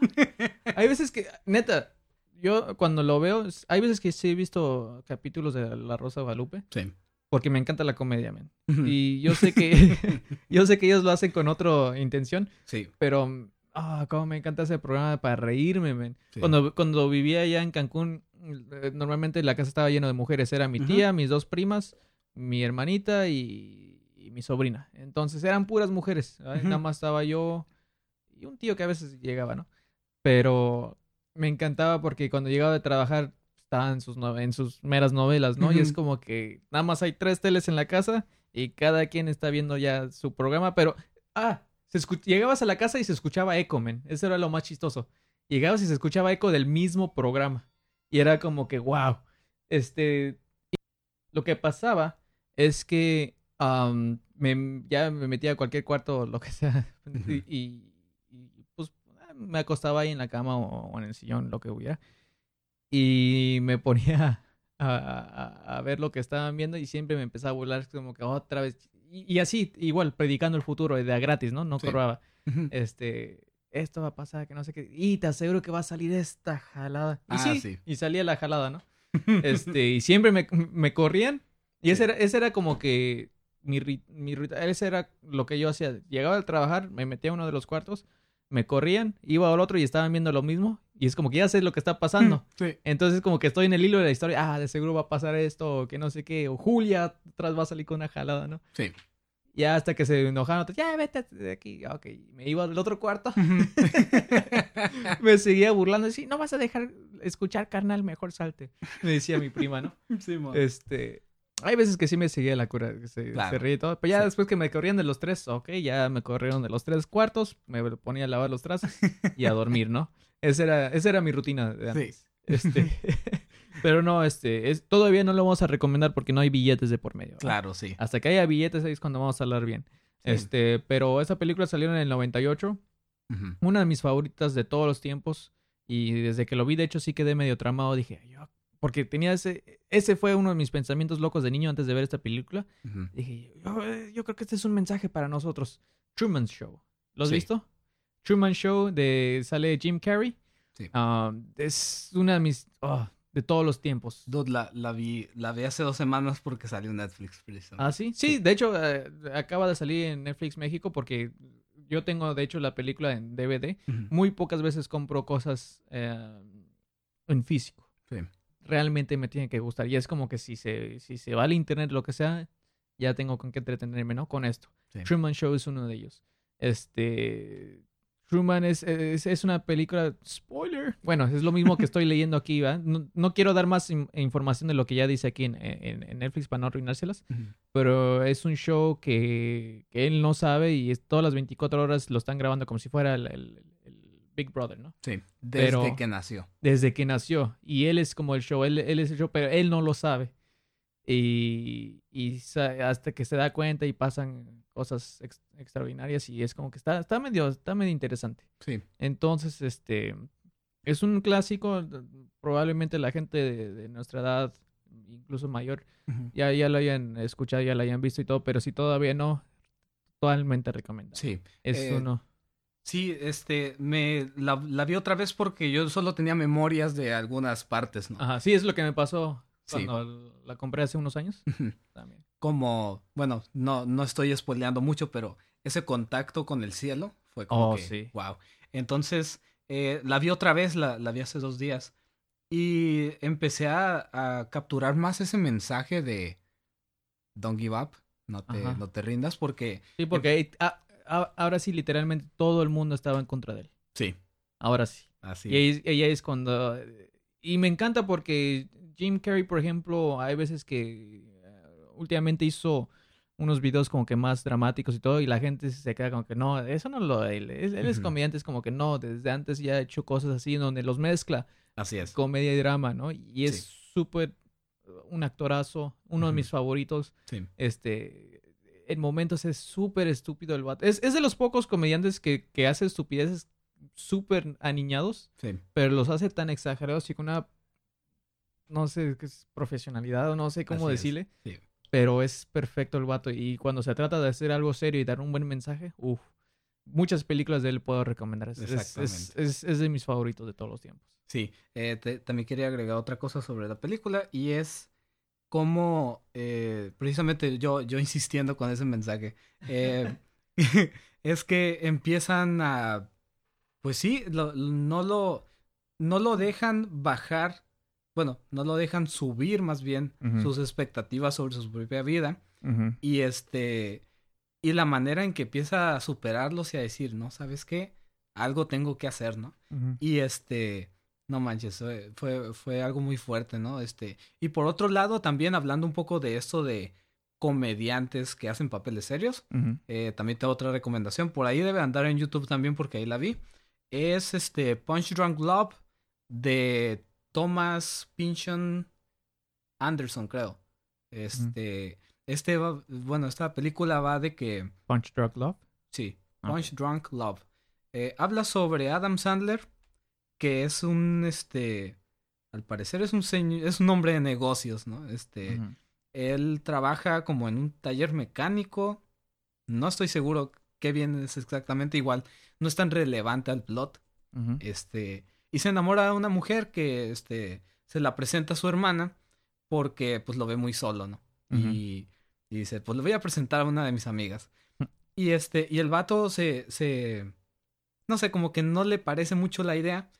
Hay veces que, neta, yo cuando lo veo, hay veces que sí he visto capítulos de La Rosa Guadalupe. Sí. Porque me encanta la comedia, man. Y yo sé que yo sé que ellos lo hacen con otra intención. Sí. Pero ah, cómo me encanta ese programa para reírme, man. Cuando cuando vivía allá en Cancún, eh, normalmente la casa estaba llena de mujeres, era mi tía, mis dos primas, mi hermanita y, mi sobrina. Entonces eran puras mujeres. Nada más estaba yo y un tío que a veces llegaba, ¿no? Pero me encantaba porque cuando llegaba de trabajar estaban en sus, en sus meras novelas, ¿no? Y es como que nada más hay tres teles en la casa y cada quien está viendo ya su programa, pero, ah, se llegabas a la casa y se escuchaba eco, men. Eso era lo más chistoso. Llegabas y se escuchaba eco del mismo programa. Y era como que, wow. Este, lo que pasaba es que me, ya me metía a cualquier cuarto, lo que sea, y, me acostaba ahí en la cama o, en el sillón, lo que hubiera. Y me ponía a, ver lo que estaban viendo y siempre me empezaba a burlar como que otra vez. Y, así, igual, predicando el futuro de gratis, ¿no? No sí. Este, esto va a pasar, que no sé qué. Y te aseguro que va a salir esta jalada. Y ah, sí, y salía la jalada, ¿no? este, y siempre me, me corrían. Y ese, era, ese era como que mi, mi ese era lo que yo hacía. Llegaba a trabajar, me metía a uno de los cuartos, me corrían, iba al otro y estaban viendo lo mismo. Y es como que ya sé lo que está pasando. Sí. Entonces como que estoy en el hilo de la historia. Ah, de seguro va a pasar esto, o que no sé qué. O Julia atrás va a salir con una jalada, ¿no? Sí. Ya hasta que se enojaron, ya vete de aquí. Ok, me iba al otro cuarto. me seguía burlando. Decía, no vas a dejar escuchar carnal, mejor salte. Me decía mi prima, ¿no? Sí, mo. Este. Hay veces que sí me seguía la cura, se, Claro. se ríe y todo. Pero ya Sí. después que me corrían de los tres, ok, ya me corrieron de los tres cuartos, me ponía a lavar los trazos y a dormir, ¿no? Esa era, esa era mi rutina de antes. Este. pero no, este. Es, todavía no lo vamos a recomendar porque no hay billetes de por medio. Claro, sí. Hasta que haya billetes ahí es cuando vamos a hablar bien. Sí. Este, pero esa película salió en el 98 Ujú. una de mis favoritas de todos los tiempos. Y desde que lo vi, de hecho, sí quedé medio tramado. Dije, yo, porque tenía ese. Ese fue uno de mis pensamientos locos de niño antes de ver esta película. Dije, yo, eh, yo creo que este es un mensaje para nosotros. Truman Show. ¿Lo has Sí. visto? Truman Show de sale Jim Carrey. Sí. Ah, es una de mis. ah, de todos los tiempos. Dude, la, la vi, la vi hace dos semanas porque salió en Netflix. ¿Ah, sí? Sí, de hecho, eh, acaba de salir en Netflix México porque yo tengo, de hecho, la película en DVD. Muy pocas veces compro cosas eh, en físico. Sí. Realmente me tiene que gustar. Y es como que si se, si se va al internet, lo que sea, ya tengo con qué entretenerme, ¿no? Con esto. Sí. Truman Show es uno de ellos. Este. Truman es, es, es una película. Spoiler. Bueno, es lo mismo que estoy leyendo aquí, ¿va? No, no quiero dar más in- información de lo que ya dice aquí en, en- en Netflix para no arruinárselas. Pero es un show que, que él no sabe y es, todas las 24 horas lo están grabando como si fuera el Big Brother, ¿no? Sí, desde Pero- que nació. Desde que nació. Y él es como el show, él, él es el show, pero él no lo sabe. Y, hasta que se da cuenta y pasan cosas ex- extraordinarias y es como que está, está, medio, está medio interesante. Sí. Entonces, este, es un clásico, probablemente la gente de, de nuestra edad, incluso mayor, ya, ya lo hayan escuchado, ya lo hayan visto y todo, pero si todavía no, totalmente recomendado. Sí. Es Eh, uno. Sí, este, me la, la vi otra vez porque yo solo tenía memorias de algunas partes, ¿no? Ajá, sí, es lo que me pasó Sí. cuando la compré hace unos años. También. Como, bueno, no, no estoy spoileando mucho, pero ese contacto con el cielo fue como Oh, que, sí. wow. Entonces, eh, la vi otra vez, la, la vi hace dos días, y empecé a, a capturar más ese mensaje de don't give up, no te, Ajá. no te rindas, porque Sí, porque ahí- ah, ah, ahora sí, literalmente todo el mundo estaba en contra de él. sí, Ahora sí. así Y ahí, es cuando... Y me encanta porque Jim Carrey, por ejemplo, hay veces que eh, últimamente hizo unos videos como que más dramáticos y todo, y la gente se queda como que no, eso no lo él. es- Él es comediante, es como que no, desde antes ya ha hecho cosas así donde los mezcla así es. comedia y drama, ¿no? Y es súper uh, un actorazo, uno de mis favoritos. Sí, Este, en momentos es súper estúpido el vato. Es, es de los pocos comediantes que, que hace estupideces súper aniñados, sí, pero los hace tan exagerados y con una, no sé, qué es profesionalidad o no sé cómo Así es, decirle. sí. Pero es perfecto el vato. Y cuando se trata de hacer algo serio y dar un buen mensaje, uff, muchas películas de él puedo recomendar. Es, es- es, es- es de mis favoritos de todos los tiempos. Sí, eh, te- también quería agregar otra cosa sobre la película y es cómo, eh, precisamente yo, yo insistiendo con ese mensaje, eh, es que empiezan a, pues sí, lo- no lo, no lo dejan bajar, bueno, no lo dejan subir más bien sus expectativas sobre su propia vida y este, y la manera en que empieza a superarlos y a decir, no, ¿sabes qué? Algo tengo que hacer, ¿no? Y este, no manches, fue, fue, algo muy fuerte, ¿no? Este, y por otro lado, también hablando un poco de esto de comediantes que hacen papeles serios, eh, también tengo otra recomendación, por ahí debe andar en YouTube también porque ahí la vi. Es este Punch Drunk Love de Thomas Pynchon Anderson, creo. Este, este va- bueno, esta película va de que Punch Drug Love. Sí. Punch Drunk Love. Eh, habla sobre Adam Sandler, que es un, este, al parecer es un señor, es un hombre de negocios, ¿no? Este, él trabaja como en un taller mecánico. No estoy seguro qué bien es exactamente, igual no es tan relevante al plot. Este, y se enamora de una mujer que, este, se la presenta a su hermana porque, pues, lo ve muy solo, ¿no? Y, y dice, pues le voy a presentar a una de mis amigas. Mm. Y este, y el vato se, se, no sé, como que no le parece mucho la idea,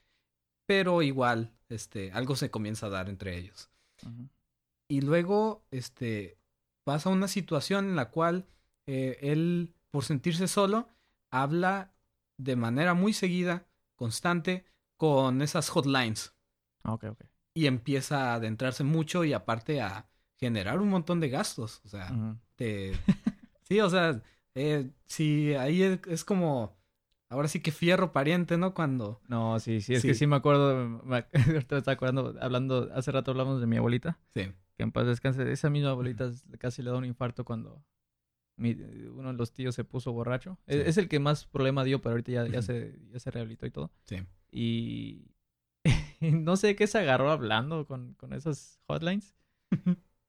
pero igual, este, algo se comienza a dar entre ellos. Y luego, este, pasa una situación en la cual eh, él, por sentirse solo, habla de manera muy seguida, constante, con esas hotlines. Ok, ok. Y empieza a adentrarse mucho y aparte a generar un montón de gastos. O sea, te... sí, o sea, eh, sí, ahí es, es como... Ahora sí que fierro pariente, ¿no? Cuando... No, sí, sí, es Sí. que sí me acuerdo, me, ahorita me estaba acordando, hablando, hace rato hablamos de mi abuelita, Sí. que en paz descanse, esa misma abuelita casi le da un infarto cuando mi- uno de los tíos se puso borracho. Es, Sí. es el que más problema dio, pero ahorita ya, se, ya se rehabilitó y todo. Sí. Y no sé qué se agarró hablando con, con esas hotlines.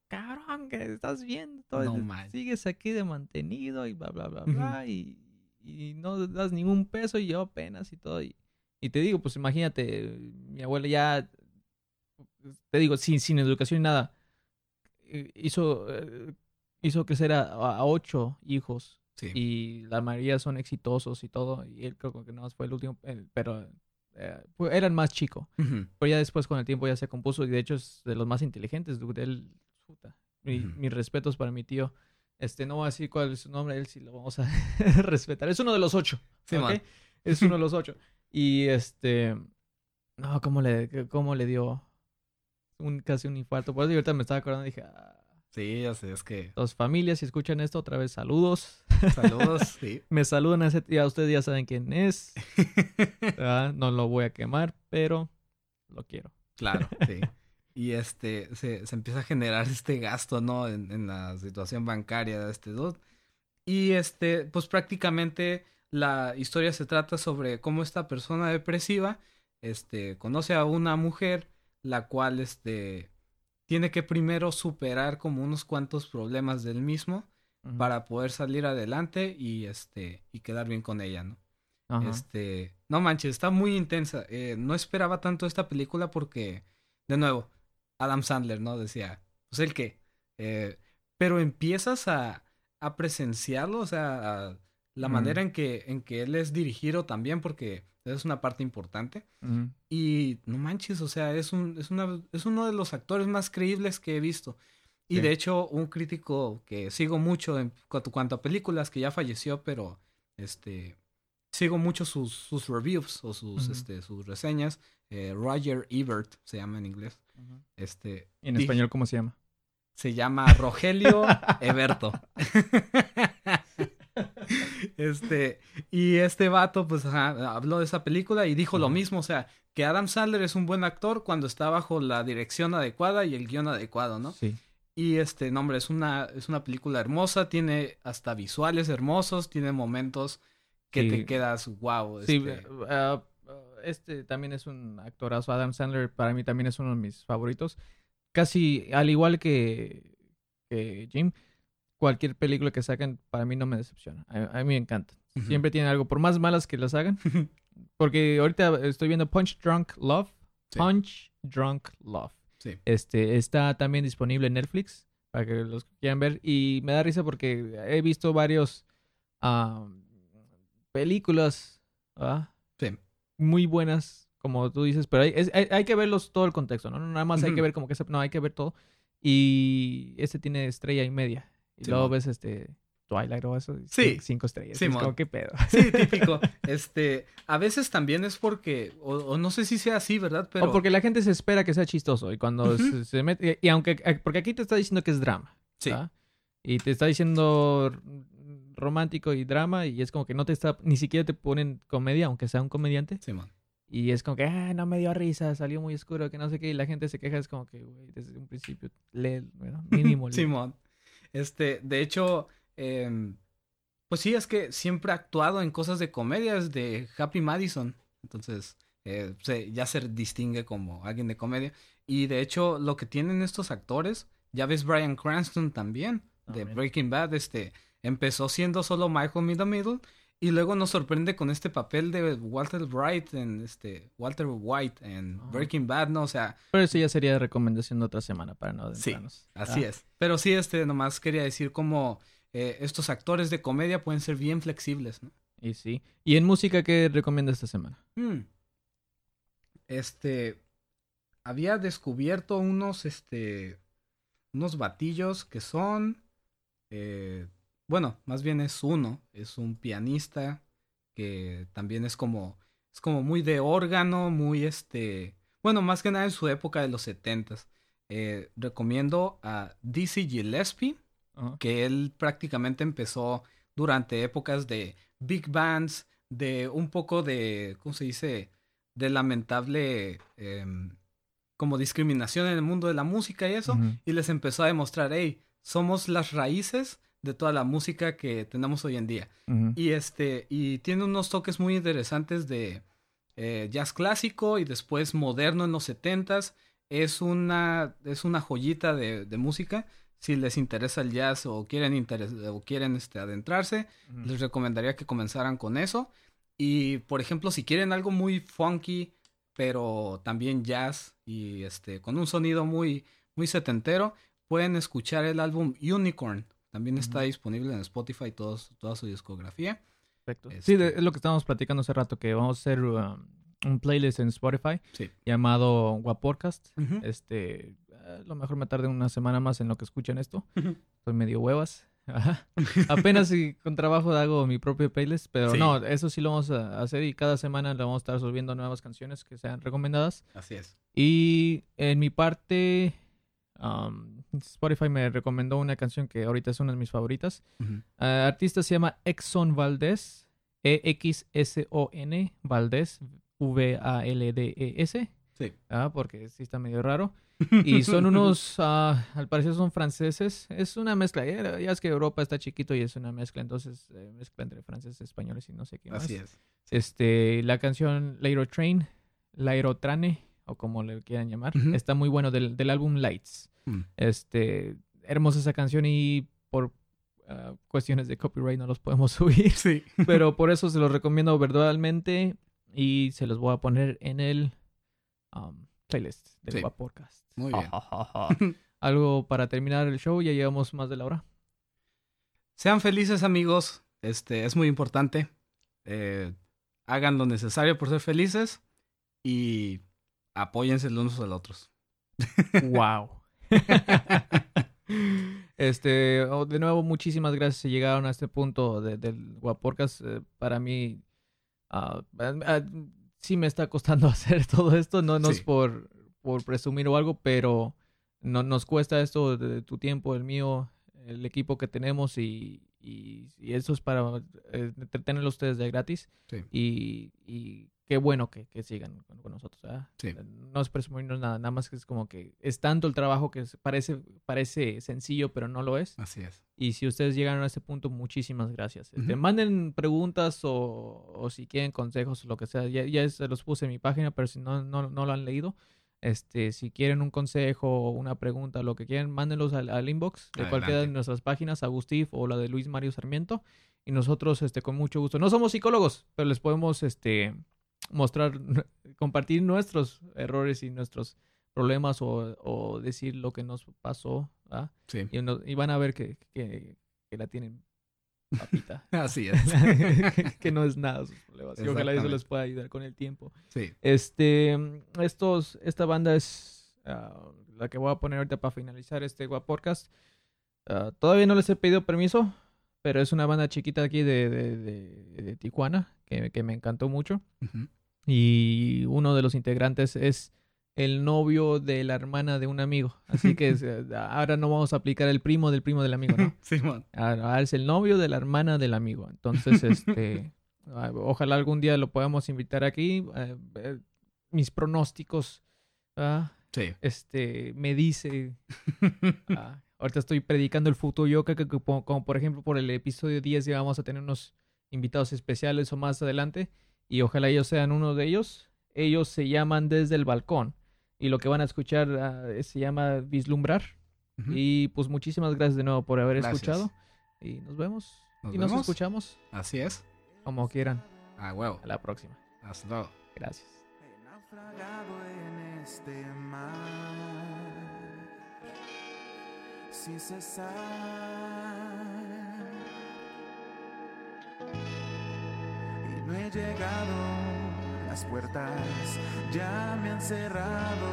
Cabrón, que estás viendo todo. No manches. sigues aquí de mantenido y bla, bla, bla, bla. Y, y no das ningún peso y yo apenas y todo. Y, y te digo, pues imagínate, mi abuela ya, te digo, sin, sin educación y nada, eh, hizo, eh, hizo crecer a, a ocho hijos Sí. y la mayoría son exitosos y todo. Y él creo que no fue el último, el- pero eh, fue- era el más chico. Pero ya después con el tiempo ya se compuso y de hecho es de los más inteligentes. dude, Él, puta, mi- mis respetos para mi tío. Este, no voy a decir cuál es su nombre, él sí lo vamos a respetar. Es uno de los ocho. Sí. Es uno de los ocho. Y este, no, ¿cómo le, cómo le dio un, casi un infarto? Por eso ahorita me estaba acordando y dije, ah, Sí, ya sé, es que... dos familias, si escuchan esto, otra vez saludos. Saludos, sí. Me saludan a ese ustedes ya saben quién es. ¿verdad? No lo voy a quemar, pero lo quiero. Claro, sí. Y este, se, se empieza a generar este gasto, ¿no? En, en la situación bancaria de este dude. Y este, pues prácticamente la historia se trata sobre cómo esta persona depresiva, este, conoce a una mujer, la cual, este, tiene que primero superar como unos cuantos problemas del mismo para poder salir adelante y, este, y quedar bien con ella, ¿no? Ajá. Este, no manches, está muy intensa. Eh, no esperaba tanto esta película porque, de nuevo, Adam Sandler, ¿no? Decía, pues el qué. Eh, pero empiezas a, a presenciarlo, o sea, a la manera en que, en que él es dirigido también, porque es una parte importante. Y no manches, o sea, es, un, es, una, es uno de los actores más creíbles que he visto. Y Sí. de hecho, un crítico que sigo mucho en cuanto, cuanto a películas, que ya falleció, pero este sigo mucho sus, sus reviews o sus, este, sus reseñas. eh, Roger Ebert se llama en inglés. Este, ¿Y en español cómo se llama? se llama Rogelio Eberto. este, y este vato, pues, ajá, habló de esa película y dijo lo mismo, o sea, que Adam Sandler es un buen actor cuando está bajo la dirección adecuada y el guion adecuado, ¿no? Sí. Y este, nombre, es una, es una película hermosa, tiene hasta visuales hermosos, tiene momentos que te quedas, wow. Sí, este, ah, ah, este también es un actorazo. Adam Sandler para mí también es uno de mis favoritos. Casi al igual que, que Jim, cualquier película que saquen para mí no me decepciona. A, a mí me encanta. Siempre tiene algo, por más malas que las hagan. Porque ahorita estoy viendo Punch Drunk Love. Sí. Punch Drunk Love. Sí. Este está también disponible en Netflix para que los quieran ver. Y me da risa porque he visto varios películas ¿verdad? Sí. muy buenas, como tú dices, pero hay, es- hay, hay que verlos todo el contexto, ¿no? No Nada más hay que ver como que... se- No, hay que ver todo. Y este tiene estrella y media. Y Sí, luego ves este Twilight o eso. Sí. cin- Cinco estrellas. Sí, es como, ¿qué pedo? Sí, típico. Este, a veces también es porque, o, o no sé si sea así, ¿verdad? Pero O porque la gente se espera que sea chistoso y cuando se, se mete... Y aunque... eh, Porque aquí te está diciendo que es drama. sí. Y te está diciendo romántico y drama y es como que no te está... Ni siquiera te ponen comedia, aunque sea un comediante. Simón. Y es como que, ah, no me dio risa, salió muy oscuro, que no sé qué. Y la gente se queja, es como que, güey, desde un principio, lee, bueno, mínimo. lee. Simón. Este, de hecho, em, pues sí, es que siempre ha actuado en cosas de comedias de Happy Madison. Entonces, eh, se- ya se distingue como alguien de comedia. Y de hecho, lo que tienen estos actores, ya ves Brian Cranston también, de. Breaking Bad, este, empezó siendo solo Michael in the Middle. Y luego nos sorprende con este papel de Walter White en este Walter White en Ajá. Breaking Bad, ¿no? O sea, Pero eso ya sería recomendación de otra semana para no Sí, adentrarnos. Así Ah, es. Pero sí, este, nomás quería decir cómo eh, estos actores de comedia pueden ser bien flexibles, ¿no? Y sí. ¿Y en música qué recomienda esta semana? Mm. Este, había descubierto unos, este, unos batillos que son eh, bueno, más bien es uno, es un pianista que también es como, es como muy de órgano, muy este, bueno, más que nada en su época de los setentas. Eh, recomiendo a Dizzy Gillespie, que él prácticamente empezó durante épocas de big bands, de un poco de, ¿cómo se dice? De lamentable em, como discriminación en el mundo de la música y eso, y les empezó a demostrar, hey, somos las raíces de toda la música que tenemos hoy en día. Y este, y tiene unos toques muy interesantes de eh, jazz clásico y después moderno en los setentas. Es una, es una joyita de, de música. Si les interesa el jazz o quieren, interes- o quieren este, adentrarse, les recomendaría que comenzaran con eso. Y por ejemplo, si quieren algo muy funky, pero también jazz y este, con un sonido muy, muy setentero, pueden escuchar el álbum Unicorn. También está disponible en Spotify todos, toda su discografía. Perfecto. Sí, Este- es lo que estábamos platicando hace rato, que vamos a hacer um, un playlist en Spotify Sí. llamado Guapodcast. Ujú. Este, a lo mejor me tarde una semana más en lo que escuchen esto. Soy medio huevas. Ajá. Apenas si con trabajo hago mi propio playlist, pero Sí. no, eso sí lo vamos a hacer y cada semana le vamos a estar subiendo nuevas canciones que sean recomendadas. Así es. Y en mi parte, um, Spotify me recomendó una canción que ahorita es una de mis favoritas. Ah, artista se llama Exxon Valdez, E-X-S-O-N Valdez, V-A-L-D-E-S, Sí. ah, porque sí está medio raro. Y son unos, ah, al parecer son franceses, es una mezcla, ya, ya es que Europa está chiquito y es una mezcla, entonces eh, mezcla entre franceses, españoles y no sé qué más. Así es. Este, la canción Lairo Train, Lairo Trane, o como le quieran llamar, está muy bueno del, del álbum Lights. Mm. Este, hermosa esa canción y por ah, cuestiones de copyright no los podemos subir, Sí. pero por eso se los recomiendo verdaderamente y se los voy a poner en el um, playlist del Sí. Podcast. Muy bien. Algo para terminar el show, ya llevamos más de la hora. Sean felices, amigos. Este es muy importante. Eh, hagan lo necesario por ser felices y apóyense los unos a los otros. Wow. Este, oh, de nuevo, muchísimas gracias si llegaron a este punto de- del Guaporcas. Eh, para mí, ah, sí me está costando hacer todo esto. No, no es por, por presumir o algo, pero no, nos cuesta esto de tu tiempo, el mío, el equipo que tenemos y, y, y eso es para eh, entretenerlo ustedes de gratis. Sí. Y, y qué bueno que, que sigan con, con nosotros. ¿verdad? Sí. No es presumirnos nada, nada más que es como que es tanto el trabajo que parece, parece sencillo, pero no lo es. Así es. Y si ustedes llegaron a este punto, muchísimas gracias. Este, Ujú. Manden preguntas o, o si quieren consejos lo que sea. Ya, ya se los puse en mi página, pero si no, no, no lo han leído, este, si quieren un consejo o una pregunta, lo que quieran, mándenlos al, al inbox de cualquiera de Adelante. nuestras páginas, Agustif o la de Luis Mario Sarmiento. Y nosotros, este, con mucho gusto. No somos psicólogos, pero les podemos, este, mostrar, compartir nuestros errores y nuestros problemas o, o decir lo que nos pasó, ¿verdad? Sí. y, no- y van a ver que, que, que la tienen papita. Así es. que no es nada sus problemas. Y ojalá eso les pueda ayudar con el tiempo. Sí. Este, estos, esta banda es ah, la que voy a poner ahorita para finalizar este podcast. Ah, todavía no les he pedido permiso, pero es una banda chiquita aquí de, de, de- de Tijuana que, que me encantó mucho. Ujú. Y uno de los integrantes es el novio de la hermana de un amigo. Así que eh, ahora no vamos a aplicar el primo del primo del amigo, ¿no? Simón. Ahora es el novio de la hermana del amigo. Entonces, este, ah, ojalá algún día lo podamos invitar aquí. Eh, eh, mis pronósticos, ah, Sí. este, me dice. ah, ahorita estoy predicando el futuro yo, que, que- que como, como por ejemplo por el episodio 10 ya vamos a tener unos invitados especiales o más adelante. Y ojalá ellos sean uno de ellos. Ellos se llaman Desde el Balcón. Y lo que van a escuchar ah, se llama Vislumbrar. Y pues muchísimas gracias de nuevo por haber Gracias. escuchado. Y nos vemos. Nos y nos escuchamos Así es. como quieran. Ah, huevo. A la próxima. Hasta luego. Gracias. He naufragado en este mar sin cesar. He llegado, las puertas ya me han cerrado.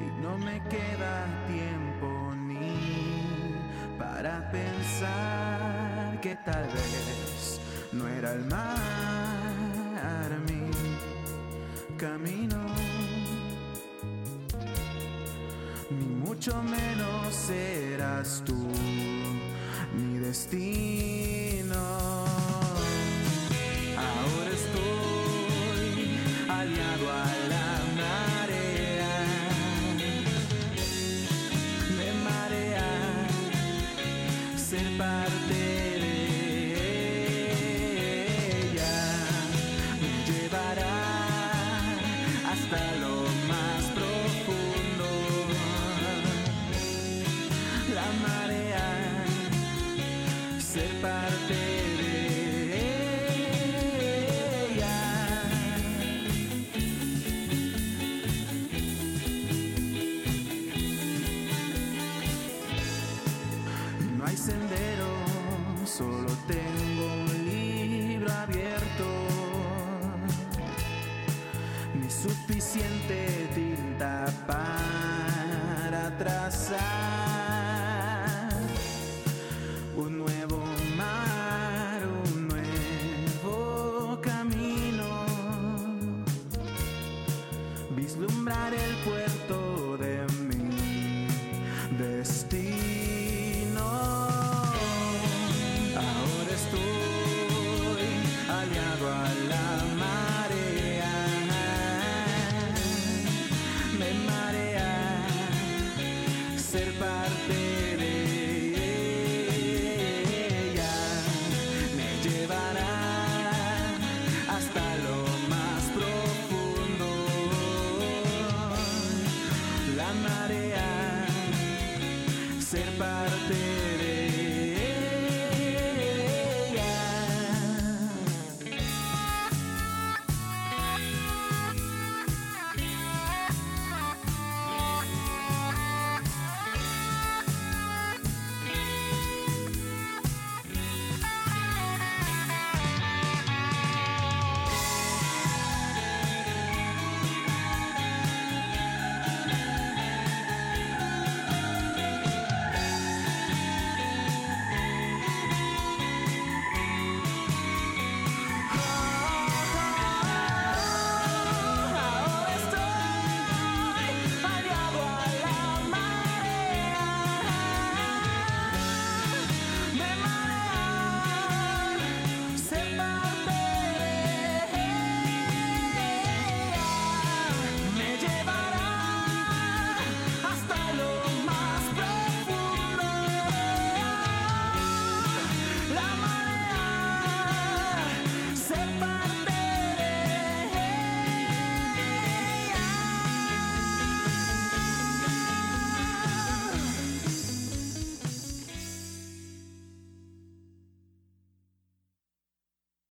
Y no me queda tiempo ni para pensar que tal vez no era el mar mi camino, ni mucho menos serás tú mi destino.